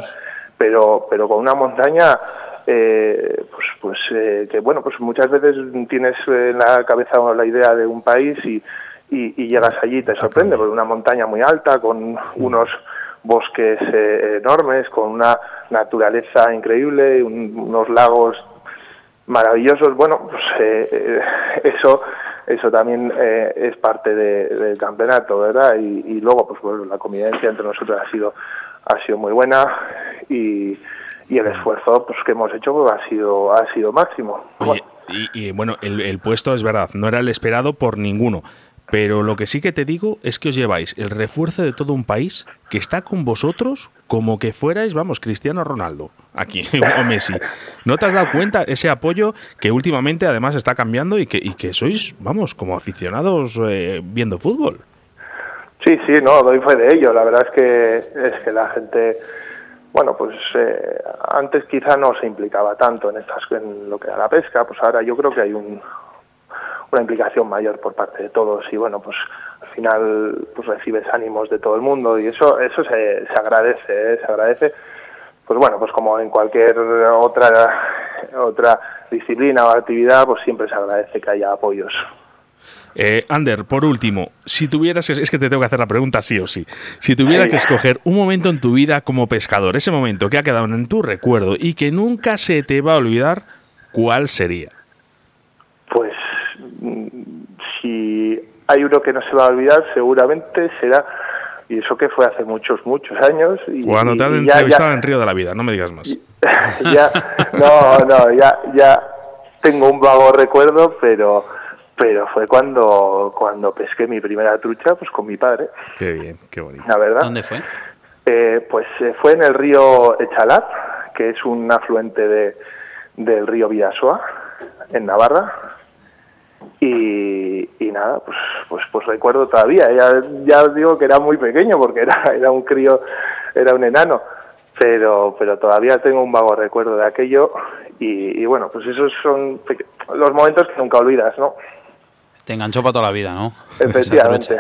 D: Pero pero con una montaña eh, pues pues eh, que bueno pues muchas veces tienes en la cabeza la idea de un país y, y, y llegas allí y te sorprende porque una montaña muy alta con unos bosques eh, enormes con una naturaleza increíble un- unos lagos maravillosos. Bueno pues eh, eh, eso eso también eh, es parte de- del campeonato verdad y, y luego pues bueno, la convivencia entre nosotros ha sido ha sido muy buena y, y el esfuerzo pues que hemos hecho pues, ha sido ha sido máximo
A: Oye, y, y, bueno, el, el puesto es verdad, no era el esperado por ninguno. Pero lo que sí que te digo es que os lleváis el refuerzo de todo un país que está con vosotros como que fuerais, vamos, Cristiano Ronaldo, aquí, o Messi. ¿No te has dado cuenta ese apoyo que últimamente además está cambiando y que, y que sois, vamos, como aficionados eh, viendo fútbol?
D: Sí, sí, no, doy fe de ello. La verdad es que es que la gente, bueno, pues eh, antes quizá no se implicaba tanto en estas, en lo que era la pesca, pues ahora yo creo que hay un, una implicación mayor por parte de todos y bueno, pues al final pues recibes ánimos de todo el mundo y eso eso se, se agradece, ¿eh? se agradece. Pues bueno, pues como en cualquier otra otra disciplina o actividad, pues siempre se agradece que haya apoyos.
A: Eh, Ander, por último, si tuvieras que, es que te tengo que hacer la pregunta sí o sí. Si tuvieras
D: Ay.
A: que escoger un momento en tu vida como pescador, ese momento que ha quedado en tu recuerdo y que nunca se te va a olvidar, ¿cuál sería?
D: Pues si hay uno que no se va a olvidar, seguramente será, y eso que fue hace muchos, muchos años. Y,
A: Cuando te han entrevistado en Río de la Vida, no me digas más.
D: ya, no, no, ya, ya tengo un vago recuerdo, pero, pero fue cuando, cuando pesqué mi primera trucha, pues con mi padre,
A: Qué bien, qué bonito.
D: la verdad.
B: ¿Dónde fue?
D: Eh, pues eh, fue en el río Echalar, que es un afluente de, del río Vidasoa, en Navarra. Y, y nada, pues, pues pues recuerdo todavía, ya, ya os digo que era muy pequeño porque era, era un crío, era un enano, pero, pero todavía tengo un vago recuerdo de aquello y, y bueno, pues esos son los momentos que nunca olvidas, ¿no?
B: Te enganchó para toda la vida, ¿no?
D: Efectivamente.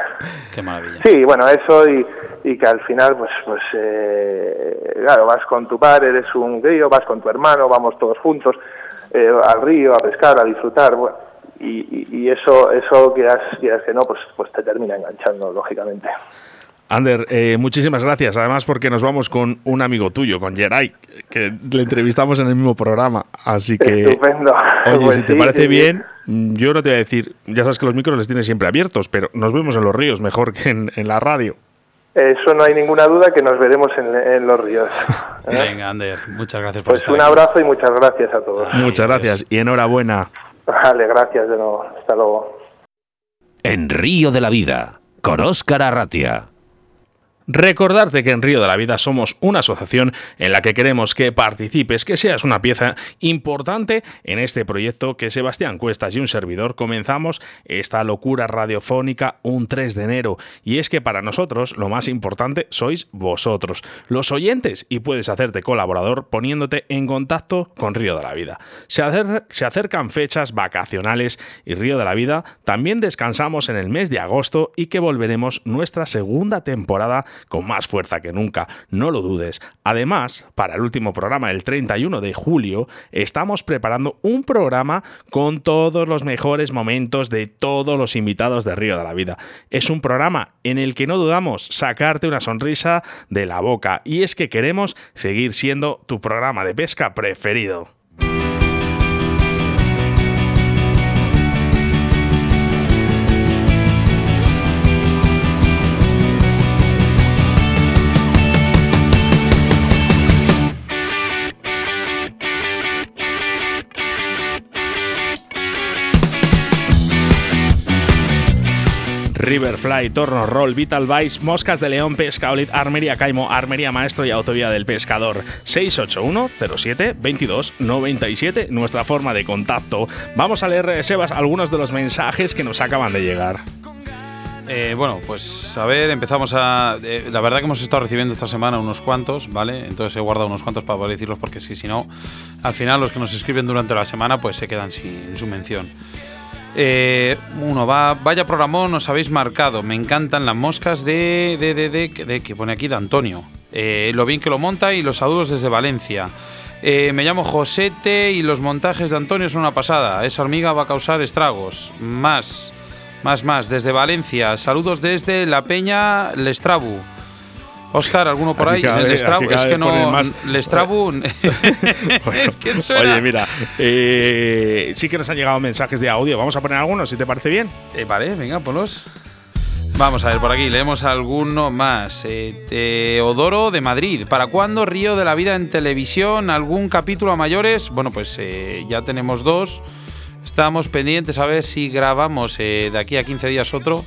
B: Qué maravilla.
D: Sí, bueno, eso y, y que al final, pues, pues eh, claro, vas con tu padre, eres un crío, vas con tu hermano, vamos todos juntos eh, al río a pescar, a disfrutar, bueno, y, y- y eso, eso quieras, quieras que no, pues, pues te termina enganchando, lógicamente.
A: Ander, eh, muchísimas gracias. Además, porque nos vamos con un amigo tuyo, con Geray, que le entrevistamos en el mismo programa. Así que,
D: Estupendo.
A: oye,
D: Pues
A: si te parece
D: sí,
A: bien, mm, yo no te voy a decir, ya sabes que los micros les tienes siempre abiertos, pero nos vemos en los ríos mejor que en, en la radio.
D: Eso no hay ninguna duda que nos veremos en, en los ríos. ¿eh?
B: Venga, Ander, muchas gracias por
D: Pues
B: estar
D: un
B: aquí.
D: abrazo y muchas gracias a todos.
A: Muchas gracias y enhorabuena.
D: Vale, gracias de nuevo. Hasta luego.
C: En Río de la Vida, con Óscar Arratia.
A: Recordarte que en Río de la Vida somos una asociación en la que queremos que participes, que seas una pieza importante en este proyecto que Sebastián Cuestas y un servidor comenzamos esta locura radiofónica un 3 de enero. Y es que para nosotros lo más importante sois vosotros, los oyentes, y puedes hacerte colaborador poniéndote en contacto con Río de la Vida. Se, se acercan fechas vacacionales y Río de la Vida también descansamos en el mes de agosto y que volveremos nuestra segunda temporada con más fuerza que nunca, no lo dudes. Además, para el último programa, el 31 de julio, estamos preparando un programa con todos los mejores momentos de todos los invitados de Río de la Vida. Es un programa en el que no dudamos sacarte una sonrisa de la boca y es que queremos seguir siendo tu programa de pesca preferido. Riverfly, Torno Roll, Vital Vice, Moscas de León, Pescaolit, Armería Caimo, Armería Maestro y Autovía del Pescador. 681-07-22-97, nuestra forma de contacto. Vamos a leer, eh, Sebas, algunos de los mensajes que nos acaban de llegar.
B: Eh, bueno, pues a ver, empezamos a. eh, la verdad que hemos estado recibiendo esta semana unos cuantos, ¿vale? Entonces he guardado unos cuantos para poder decirlos porque si, si no, al final los que nos escriben durante la semana pues se quedan sin su mención. Eh, uno va, vaya programón nos habéis marcado. Me encantan las moscas de, de, de, de- de- que pone aquí de Antonio. Eh, lo bien que lo monta y los saludos desde Valencia. Eh, me llamo Josete y los montajes de Antonio son una pasada. Esa hormiga va a causar estragos. Más, más, más. Desde Valencia. Saludos desde La Peña Lestrabu. Oscar, ¿alguno por
A: Aquí
B: ahí? El
A: cada
B: es que no.
A: más.
B: Lestrabu. es que suena.
A: Oye, mira, eh, sí que nos han llegado mensajes de audio. Vamos a poner algunos, si te parece bien.
B: Eh, vale, venga, ponlos. Vamos a ver, por aquí leemos alguno más. Eh, Teodoro de Madrid. ¿Para cuándo Río de la Vida en televisión? ¿Algún capítulo a mayores? Bueno, pues eh, ya tenemos dos. Estamos pendientes a ver si grabamos de aquí a 15 días otro.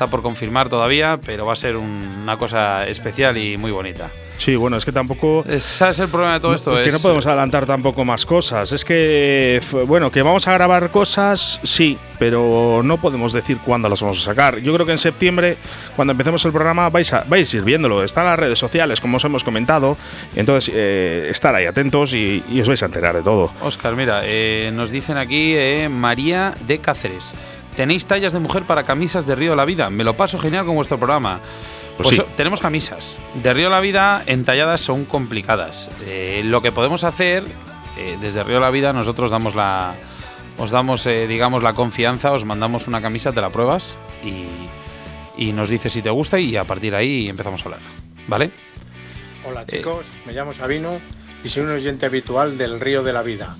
B: Está por confirmar todavía, pero va a ser un- una cosa especial y muy bonita.
A: Sí, bueno, es que tampoco.
B: Es- ¿Sabes el problema de todo esto?
A: que
B: es,
A: no podemos adelantar tampoco más cosas. Es que, bueno, que vamos a grabar cosas, sí, pero no podemos decir cuándo las vamos a sacar. Yo creo que en septiembre, cuando empecemos el programa, vais a, vais a ir viéndolo. Está en las redes sociales, como os hemos comentado. Entonces, eh, estar ahí atentos y, y os vais a enterar de todo.
B: Oscar, mira, eh, nos dicen aquí eh, María de Cáceres. Tenéis tallas de mujer para camisas de Río de la Vida. Me lo paso genial con vuestro programa.
A: Pues
B: Pues
A: sí.
B: tenemos camisas. De Río de la Vida entalladas son complicadas. Eh, lo que podemos hacer eh, desde Río de la Vida, nosotros damos la, os damos, eh, digamos, la confianza, os mandamos una camisa, te la pruebas y, y nos dices si te gusta y a partir de ahí empezamos a hablar. ¿Vale?
E: Hola chicos, me llamo Sabino y soy un oyente habitual del Río de la Vida.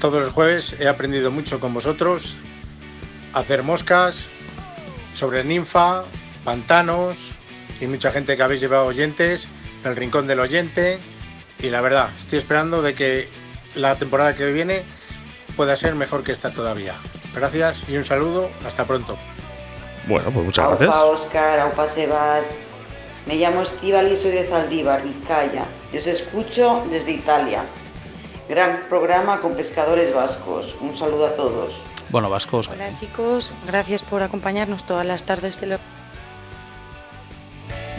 E: Todos los jueves he aprendido mucho con vosotros, hacer moscas, sobre ninfa, pantanos y mucha gente que habéis llevado oyentes, el rincón del oyente y la verdad, estoy esperando de que la temporada que viene pueda ser mejor que esta todavía. Gracias y un saludo, hasta pronto.
A: Bueno, pues muchas gracias.
F: Aupa Oscar, Aupa Sebas. Me llamo Estíbal y soy de Zaldívar, Vizcaya. Yo os escucho desde Italia. Gran programa con pescadores vascos. Un saludo a todos.
B: Bueno, vascos.
G: Hola chicos, gracias por acompañarnos todas las tardes de lo...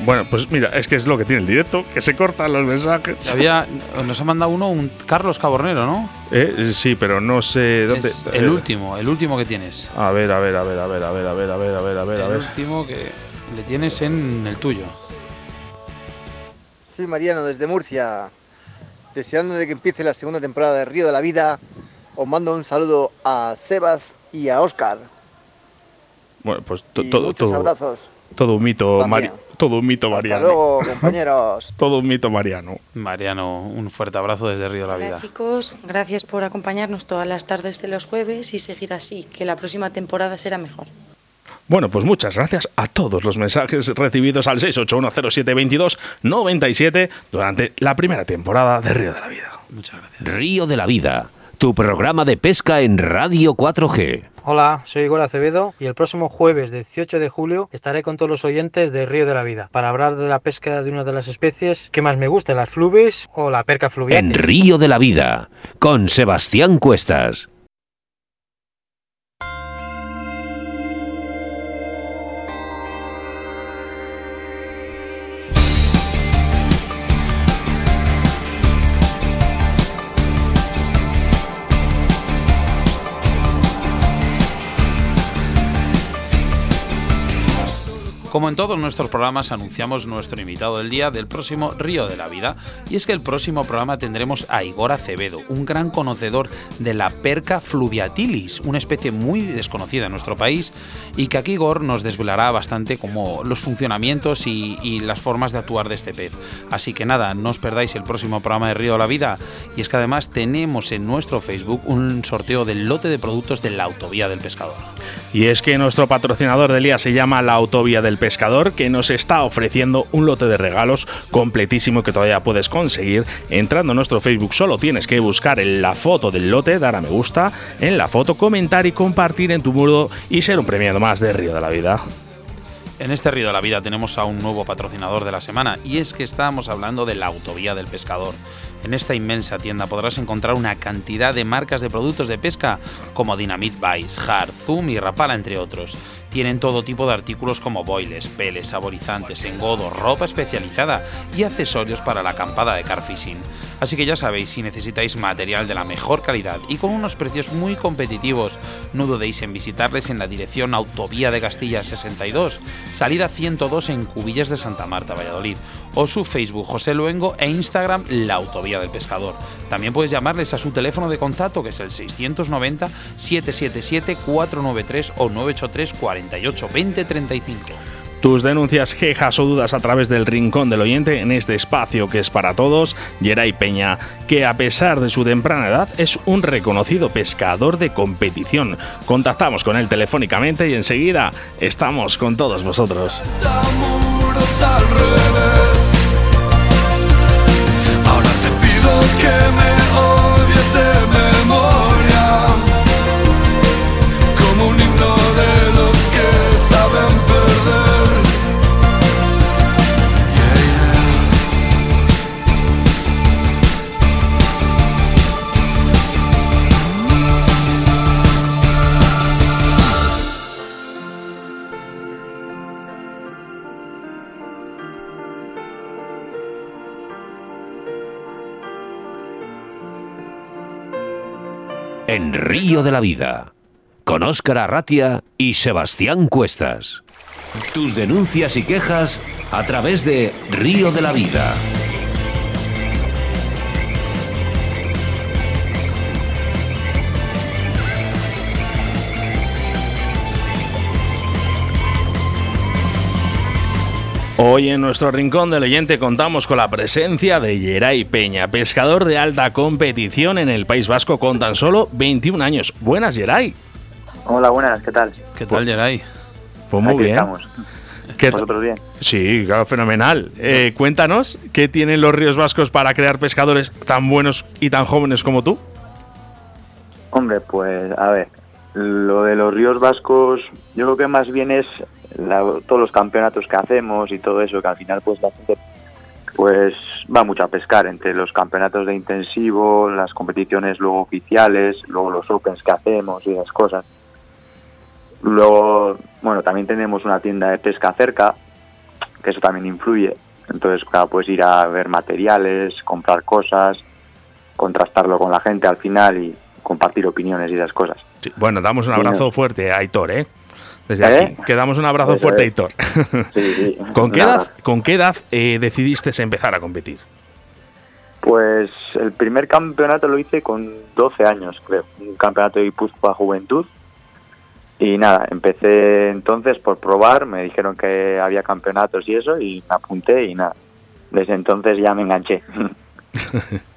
A: Bueno, pues mira, es que es lo que tiene el directo, que se cortan los mensajes.
B: Había, nos ha mandado uno, un Carlos Cabornero, ¿no?
A: Eh, sí, pero no sé dónde.
B: Es el
A: eh,
B: último, el último que tienes.
A: A ver, a ver, a ver, a ver, a ver, a ver, a ver, a ver, a ver, a
B: el
A: ver.
B: último que le tienes en el tuyo.
H: Soy Mariano desde Murcia. Deseando de que empiece la segunda temporada de Río de la Vida, os mando un saludo a Sebas y a Oscar.
A: Bueno, pues to-
H: Y
A: todo,
H: muchos
A: todo,
H: abrazos.
A: todo un mito. Mari- Todo un mito
H: Hasta
A: mariano.
H: luego, compañeros.
A: Todo un mito mariano.
B: Mariano, un fuerte abrazo desde Río de la
G: Hola
B: Vida.
G: chicos, gracias por acompañarnos todas las tardes de los jueves y seguir así, que la próxima temporada será mejor.
A: Bueno, pues muchas gracias a todos los mensajes recibidos al 681072297 durante la primera temporada de Río de la Vida.
B: Muchas gracias.
C: Río de la Vida, tu programa de pesca en Radio 4G.
I: Hola, soy Igor Acevedo y el próximo jueves 18 de julio estaré con todos los oyentes de Río de la Vida para hablar de la pesca de una de las especies que más me gusta, las flubes o la perca
C: En
I: fluviatis.
C: Río de la Vida, con Sebastián Cuestas.
B: Como en todos nuestros programas, anunciamos nuestro invitado del día del próximo Río de la Vida. Y es que el próximo programa tendremos a Igor Acevedo, un gran conocedor de la perca fluviatilis, una especie muy desconocida en nuestro país, y que aquí Igor nos desvelará bastante como los funcionamientos y, y las formas de actuar de este pez. Así que nada, no os perdáis el próximo programa de Río de la Vida. Y es que además tenemos en nuestro Facebook un sorteo del lote de productos de la Autovía del Pescador.
A: Y es que nuestro patrocinador del día se llama la Autovía del Pescador, que nos está ofreciendo un lote de regalos completísimo que todavía puedes conseguir entrando a nuestro Facebook. Solo tienes que buscar en la foto del lote, dar a me gusta en la foto, comentar y compartir en tu muro y ser un premiado más de Río de la Vida.
B: En este Río de la Vida tenemos a un nuevo patrocinador de la semana y es que estamos hablando de la Autovía del Pescador. En esta inmensa tienda podrás encontrar una cantidad de marcas de productos de pesca como Dynamite Vice, Hard, Zoom y Rapala entre otros. Tienen todo tipo de artículos como boiles, peles, saborizantes, engodo, ropa especializada y accesorios para la acampada de car fishing. Así que ya sabéis, si necesitáis material de la mejor calidad y con unos precios muy competitivos, no dudéis en visitarles en la dirección Autovía de Castilla 62, salida 102 en Cubillas de Santa Marta, Valladolid, o su Facebook José Luengo e Instagram La Autovía del Pescador. También puedes llamarles a su teléfono de contacto que es el 690 777 493 o 983 48 20 35.
A: Tus denuncias, quejas o dudas a través del rincón del oyente en este espacio que es para todos, Geray Peña, que a pesar de su temprana edad es un reconocido pescador de competición. Contactamos con él telefónicamente y enseguida estamos con todos vosotros.
J: Al revés. Ahora te pido que me
C: En Río de la Vida, con Óscar Arratia y Sebastián Cuestas. Tus denuncias y quejas a través de Río de la Vida.
A: Hoy en nuestro rincón del oyente contamos con la presencia de Geray Peña, pescador de alta competición en el País Vasco con tan solo 21 años. Buenas, Geray.
K: Hola, buenas, ¿qué tal?
B: ¿Qué tal, Geray?
A: Pues muy
K: Aquí
A: bien.
K: estamos.
A: ¿Qué-
K: ¿Vosotros bien?
A: Sí, claro, fenomenal. Eh, cuéntanos, ¿qué tienen los ríos vascos para crear pescadores tan buenos y tan jóvenes como tú?
K: Hombre, pues a ver, lo de los ríos vascos, yo creo que más bien es la- todos los campeonatos que hacemos y todo eso, que al final pues la gente pues va mucho a pescar entre los campeonatos de intensivo, las competiciones luego oficiales, luego los opens que hacemos y esas cosas. Luego, bueno, también tenemos una tienda de pesca cerca, que eso también influye. Entonces, claro, puedes ir a ver materiales, comprar cosas, contrastarlo con la gente al final y compartir opiniones y esas cosas.
A: Sí, bueno, damos un abrazo fuerte a Aitor, ¿eh? Desde
K: ¿Eh?
A: aquí, que damos un abrazo fuerte a. Aitor.
K: Sí.
A: ¿Con, qué edad, ¿Con qué edad eh, decidiste empezar a competir?
K: Pues el primer campeonato lo hice con 12 años, creo. Un campeonato de Guipúzcoa Juventud. Y nada, empecé entonces por probar, me dijeron que había campeonatos y eso, y me apunté y nada. Desde entonces ya me enganché.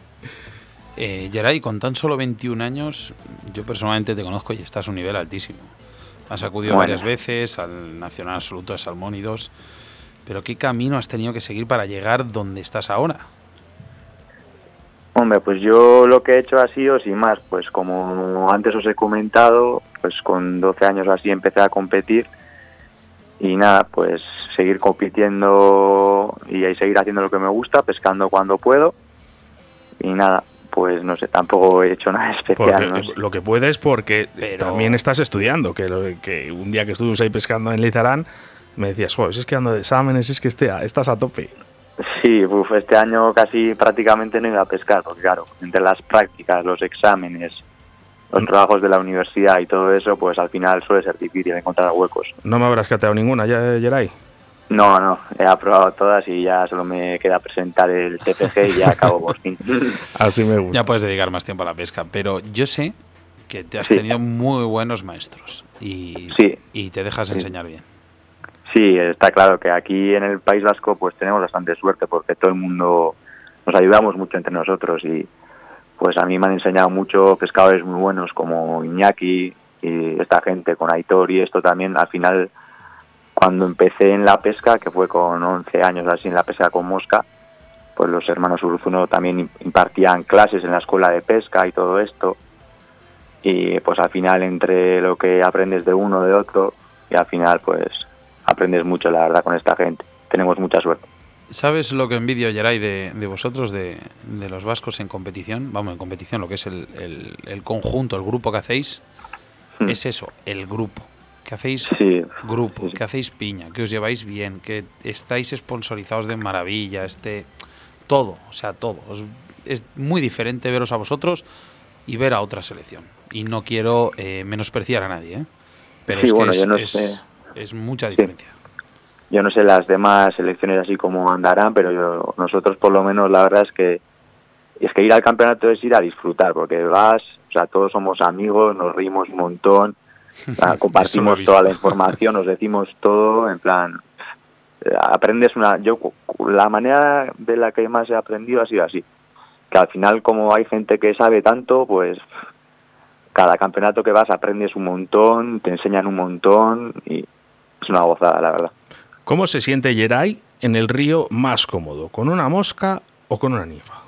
B: Eh, Geray, con tan solo 21 años, yo personalmente te conozco y estás a un nivel altísimo. Has acudido
K: Bueno.
B: varias veces al Nacional Absoluto de Salmónidos, pero ¿qué camino has tenido que seguir para llegar donde estás ahora?
K: Hombre, pues yo lo que he hecho ha sido, sin más, pues como antes os he comentado, pues con 12 años así empecé a competir y nada, pues seguir compitiendo y seguir haciendo lo que me gusta, pescando cuando puedo y nada, pues no sé, tampoco he hecho nada especial.
A: Porque
K: no sé.
A: lo que puedes porque también estás estudiando, que, lo- que un día que estuvimos ahí pescando en Lizarán, me decías, joder, si es que ando de exámenes, es que este, estás a tope.
K: Sí, uf, este año casi prácticamente no iba a pescar, porque claro, entre las prácticas, los exámenes, los trabajos de la universidad y todo eso, pues al final suele ser difícil encontrar huecos.
A: No me habrás cateado ninguna, ya, Geray.
K: No, no, he aprobado todas y ya solo me queda presentar el TPG y ya acabo por fin.
A: Así me gusta.
B: Ya puedes dedicar más tiempo a la pesca, pero yo sé que te has
K: Sí.
B: tenido muy buenos maestros y,
K: Sí.
B: y te dejas
K: Sí.
B: enseñar bien.
K: Sí, está claro que aquí en el País Vasco pues tenemos bastante suerte porque todo el mundo nos ayudamos mucho entre nosotros y pues a mí me han enseñado mucho pescadores muy buenos como Iñaki y esta gente con Aitor y esto también al final cuando empecé en la pesca que fue con 11 años así en la pesca con mosca pues los hermanos Uruzuno también im- impartían clases en la escuela de pesca y todo esto y pues al final entre lo que aprendes de uno de otro y al final pues aprendes mucho la verdad con esta gente tenemos mucha suerte
B: ¿Sabes lo que envidio, Geray, de, de vosotros, de, de los vascos en competición? Vamos, en competición, lo que es el, el- el conjunto, el grupo que hacéis,
K: Hmm.
B: es eso, el grupo. Que hacéis
K: Sí,
B: grupo, que hacéis piña, que os lleváis bien, que estáis sponsorizados de maravilla, este todo, o sea, todo. Es muy diferente veros a vosotros y ver a otra selección. Y no quiero eh, menospreciar a nadie, ¿eh? pero
K: Sí,
B: es que
K: bueno,
B: es,
K: yo no
B: es-
K: sé.
B: es mucha diferencia.
K: yo no sé las demás selecciones así como andarán pero yo- nosotros por lo menos la verdad es que es que ir al campeonato es ir a disfrutar porque vas o sea todos somos amigos nos reímos un montón sea, compartimos toda la información nos decimos todo en plan aprendes una yo la manera de la que más he aprendido ha sido así que al final como hay gente que sabe tanto pues cada campeonato que vas aprendes un montón te enseñan un montón y es una gozada la verdad
A: ¿Cómo se siente Geray en el río más cómodo? ¿Con una mosca o con una ninfa?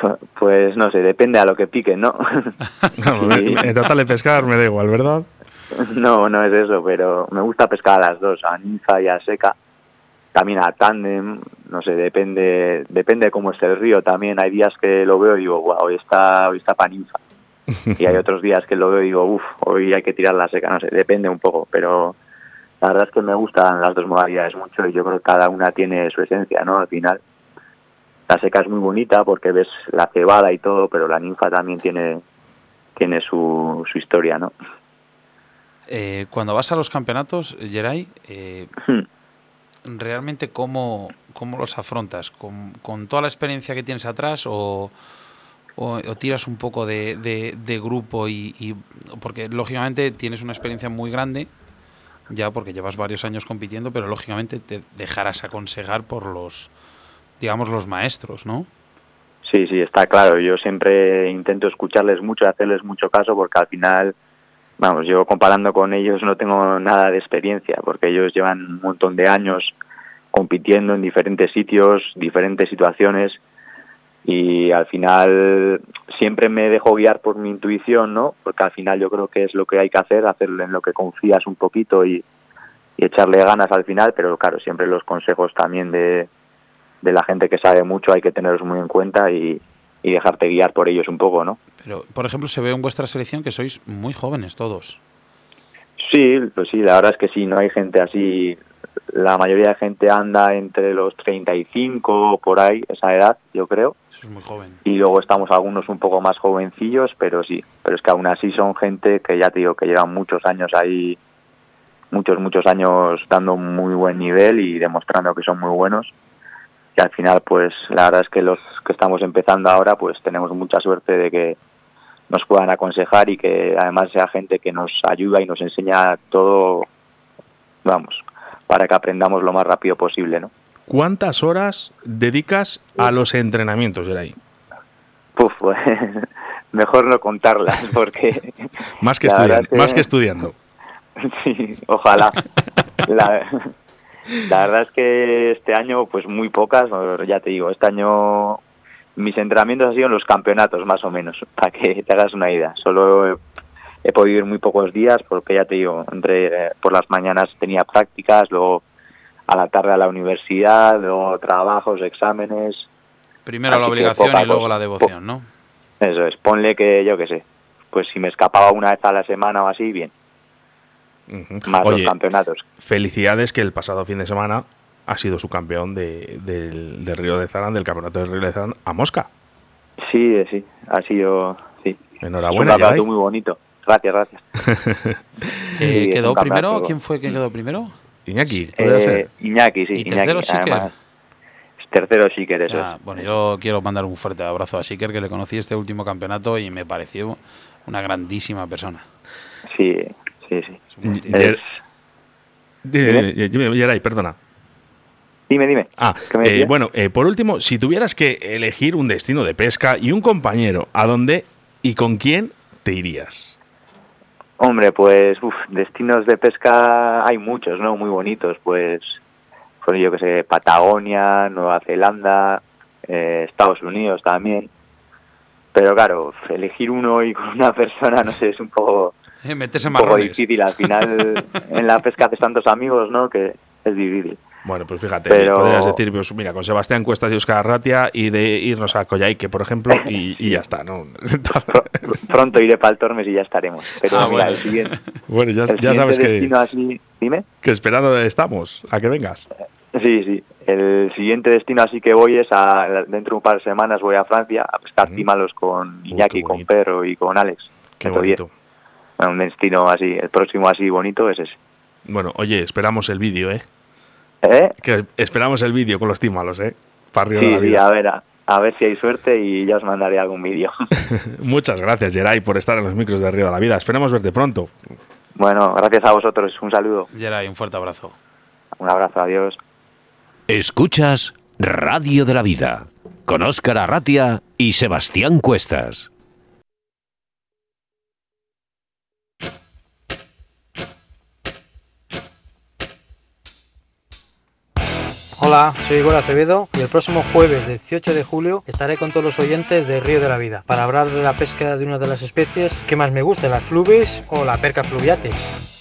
K: Pu- Pues no sé, depende a lo que pique, ¿no?
A: No, tratar de pescar me da igual, ¿verdad?
K: No, no es eso, pero me gusta pescar a las dos, a ninfa y a seca. También a tándem, no sé, depende depende de cómo esté el río. También hay días que lo veo y digo, "Guau, hoy está, hoy está para ninfa. Y hay otros días que lo veo y digo, uff, hoy hay que tirar la seca, no sé, depende un poco. Pero la verdad es que me gustan las dos modalidades mucho y yo creo que cada una tiene su esencia, ¿no? Al final. La seca es muy bonita porque ves la cebada y todo, pero la ninfa también tiene, tiene su, su historia, ¿no?
B: Eh, cuando vas a los campeonatos, Geray, eh,
K: Hmm.
B: ¿realmente cómo, cómo los afrontas? ¿Con, con toda la experiencia que tienes atrás o, o- o tiras un poco de, de- de grupo? Y, y- Porque lógicamente tienes una experiencia muy grande, ya porque llevas varios años compitiendo, pero lógicamente te dejarás aconsejar por los, digamos, los maestros, ¿no?
K: Sí, sí, está claro. Yo siempre intento escucharles mucho, hacerles mucho caso, porque al final, vamos, yo comparando con ellos no tengo nada de experiencia, porque ellos llevan un montón de años compitiendo en diferentes sitios, diferentes situaciones, y al final siempre me dejo guiar por mi intuición, ¿no? Porque al final yo creo que es lo que hay que hacer, hacerlo en lo que confías un poquito y echarle ganas al final, pero claro, siempre los consejos también de, de la gente que sabe mucho hay que tenerlos muy en cuenta y, y dejarte guiar por ellos un poco, ¿no?
B: Pero, por ejemplo, se ve en vuestra selección que sois muy jóvenes todos.
K: Sí, pues sí, la verdad es que sí, no hay gente así. La mayoría de gente anda entre los 35 o por ahí, esa edad, yo creo.
B: Eso es muy joven.
K: Y luego estamos algunos un poco más jovencillos, pero sí. Pero es que aún así son gente que ya te digo que llevan muchos años ahí, muchos, muchos años dando un muy buen nivel y demostrando que son muy buenos. Y al final, pues la verdad es que los que estamos empezando ahora, pues tenemos mucha suerte de que nos puedan aconsejar y que además sea gente que nos ayuda y nos enseña todo, vamos, para que aprendamos lo más rápido posible, ¿no?
A: ¿Cuántas horas dedicas a los entrenamientos, Geray?
K: Puf, pues, mejor no contarlas porque...
A: Más que,
K: la
A: estudian-
K: verdad que-
A: más que estudiando.
K: Sí, ojalá. La, la verdad es que este año, pues muy pocas, ya te digo, este año mis entrenamientos han sido en los campeonatos, más o menos, para que te hagas una idea. Solo he, he podido ir muy pocos días, porque ya te digo, entre por las mañanas tenía prácticas, luego a la tarde a la universidad, luego trabajos, exámenes.
B: Primero la
K: Así
B: obligación
K: poca
B: y luego la devoción, ¿no?
K: Eso es, ponle que yo qué sé, pues si me escapaba una vez a la semana o así, bien, más
A: Oye,
K: los campeonatos.
A: felicidades que el pasado fin de semana ha sido su campeón de- del, del Río de Zarán, del campeonato del Río de Zarán, a Mosca.
K: Sí, eh, sí, ha sido, sí.
A: Enhorabuena,
K: Es un campeonato muy bonito. Gracias, gracias.
B: Eh,
K: Sí,
B: ¿Quedó primero?
K: campeonato.
B: ¿Quién fue que quedó primero?
A: Iñaki,
K: Eh, Iñaki, sí.
B: ¿Y
K: Iñaki,
B: tercero
K: además. Tercero Siker, eso
B: Ah, bueno, yo quiero mandar un fuerte abrazo a Siker, que le conocí este último campeonato y me pareció una grandísima persona.
K: Sí, sí, sí. Es-
A: Dime, dime, perdona.
K: Dime, dime.
A: Ah,
K: ¿Qué me
A: eh, bueno, eh, por último, si tuvieras que elegir un destino de pesca y un compañero, ¿a dónde y con quién te irías?
K: Hombre, pues uf, destinos de pesca hay muchos, ¿no? Muy bonitos, pues, pues yo que sé, Patagonia, Nueva Zelanda, eh, Estados Unidos también. Pero claro, elegir uno y con una persona, no sé, es un poco,
B: Eh, meterse
K: un poco
B: marrones.
K: difícil. Al final, en la pesca haces tantos amigos, ¿no? Que es difícil.
A: Bueno, pues fíjate,
K: Pero-
A: podrías decir, pues mira, con Sebastián Cuestas y Oscar Arratia y de irnos a Coyhaique, por ejemplo, y, y ya está, ¿no?
K: Pronto iré para el Tormes y ya estaremos. Pero
A: Ah,
K: mira,
A: bueno.
K: el siguiente,
A: bueno, ya,
K: el
A: ya sabes que,
K: destino así, dime.
A: que esperando estamos a que vengas.
K: Sí, sí. El siguiente destino así que voy es a, dentro de un par de semanas voy a Francia a pescar tímalos con Iñaki, con Perro y con Alex.
A: Qué bonito.
K: Un destino así, el próximo así bonito es ese.
A: Bueno, oye, esperamos el vídeo, ¿eh?
K: ¿Eh?
A: Que esperamos el vídeo con los tímalos, ¿eh? Para Río
K: Sí,
A: de la
K: sí,
A: Vida.
K: a ver, a, a ver si hay suerte y ya os mandaré algún vídeo.
A: Muchas gracias, Geray, por estar en los micros de Río de la Vida. Esperemos verte pronto.
K: bueno, gracias a vosotros, un saludo.
B: Geray, un fuerte abrazo.
K: Un abrazo, adiós.
C: Escuchas Radio de la Vida con Óscar Arratia y Sebastián Cuestas.
I: Hola, soy Igor Acevedo y el próximo jueves 18 de julio estaré con todos los oyentes de Río de la Vida para hablar de la pesca de una de las especies que más me gusta, las flubes o la perca fluviatis.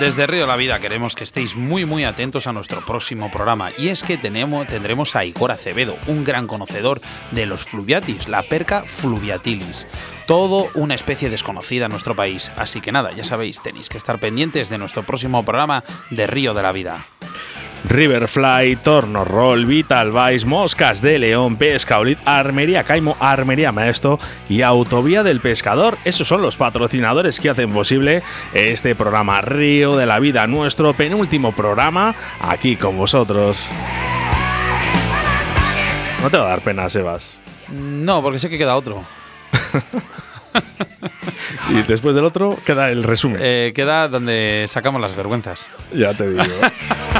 B: Desde Río de la Vida queremos que estéis muy muy atentos a nuestro próximo programa y es que tenemos, tendremos a Igor Acevedo, un gran conocedor de los fluviatis, la perca fluviatilis. Todo una especie desconocida en nuestro país. Así que nada, ya sabéis, tenéis que estar pendientes de nuestro próximo programa de Río de la Vida.
A: Riverfly, Torno Roll, Vital Vice, Moscas de León, Pescaulit, Armería Caimo, Armería Maestro y Autovía del Pescador. Esos son los patrocinadores que hacen posible este programa Río de la Vida, nuestro penúltimo programa aquí con vosotros. No te va a dar pena, Sebas.
B: No, porque sé que queda otro.
A: Y después del otro queda el resumen.
B: Eh, queda donde sacamos las vergüenzas.
A: Ya te digo.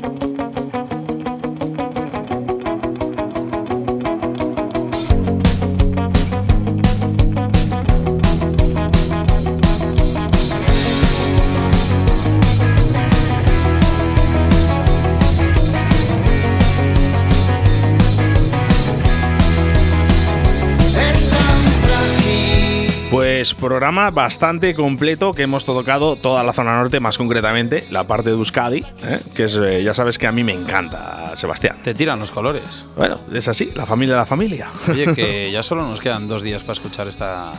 A: Programa bastante completo que hemos tocado toda la zona norte, más concretamente la parte de Euskadi, ¿eh? que es, eh, ya sabes que a mí me encanta, Sebastián.
B: Te tiran los colores.
A: Bueno, es así, la familia de la familia.
B: Oye, que ya solo nos quedan dos días para escuchar esta,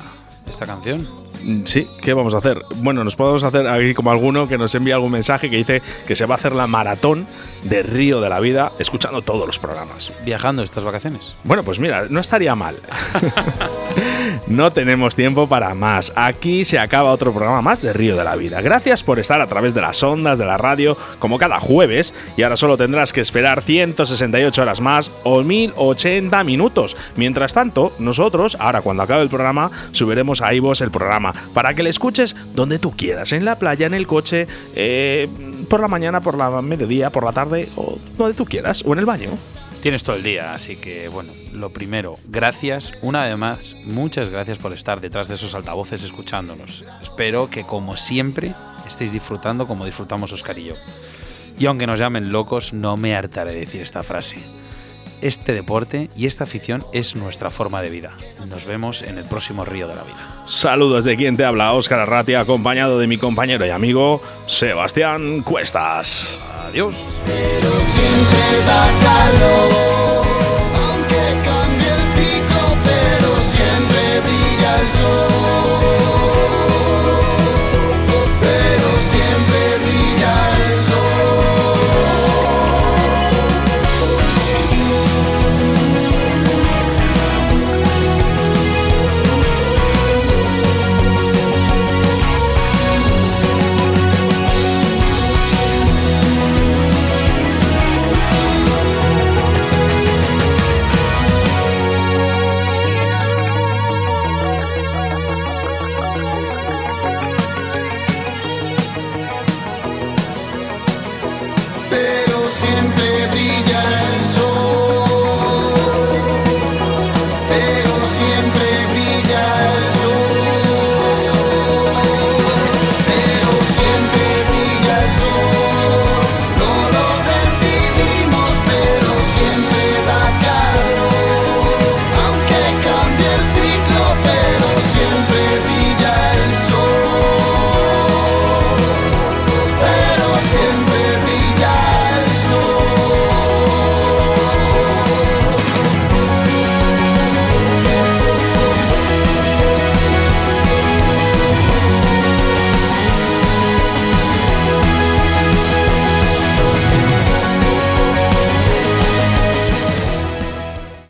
B: esta canción.
A: Sí, ¿qué vamos a hacer? Bueno, nos podemos hacer aquí como alguno que nos envía algún mensaje que dice que se va a hacer la maratón de Río de la Vida escuchando todos los programas.
B: Viajando estas vacaciones.
A: Bueno, pues mira, no estaría mal. no tenemos tiempo para más. Aquí se acaba otro programa más de Río de la Vida. Gracias por estar a través de las ondas de la radio como cada jueves y ahora solo tendrás que esperar 168 horas más o 1080 minutos. Mientras tanto, nosotros, ahora cuando acabe el programa, subiremos a iVoox el programa para que le escuches donde tú quieras, en la playa, en el coche, eh, por la mañana, por la mediodía, por la tarde o donde tú quieras o en el baño.
B: Tienes todo el día, así que bueno, lo primero, gracias. Una vez más, muchas gracias por estar detrás de esos altavoces escuchándonos. Espero que como siempre estéis disfrutando como disfrutamos Oscar y yo. Y aunque nos llamen locos, no me hartaré de decir esta frase este deporte y esta afición es nuestra forma de vida. Nos vemos en el próximo Río de la Vida.
A: Saludos de quien te habla, Óscar Arratia, acompañado de mi compañero y amigo Sebastián Cuestas.
B: Adiós.
J: Pero siempre da calor, aunque cambie el pico, pero siempre brilla el sol.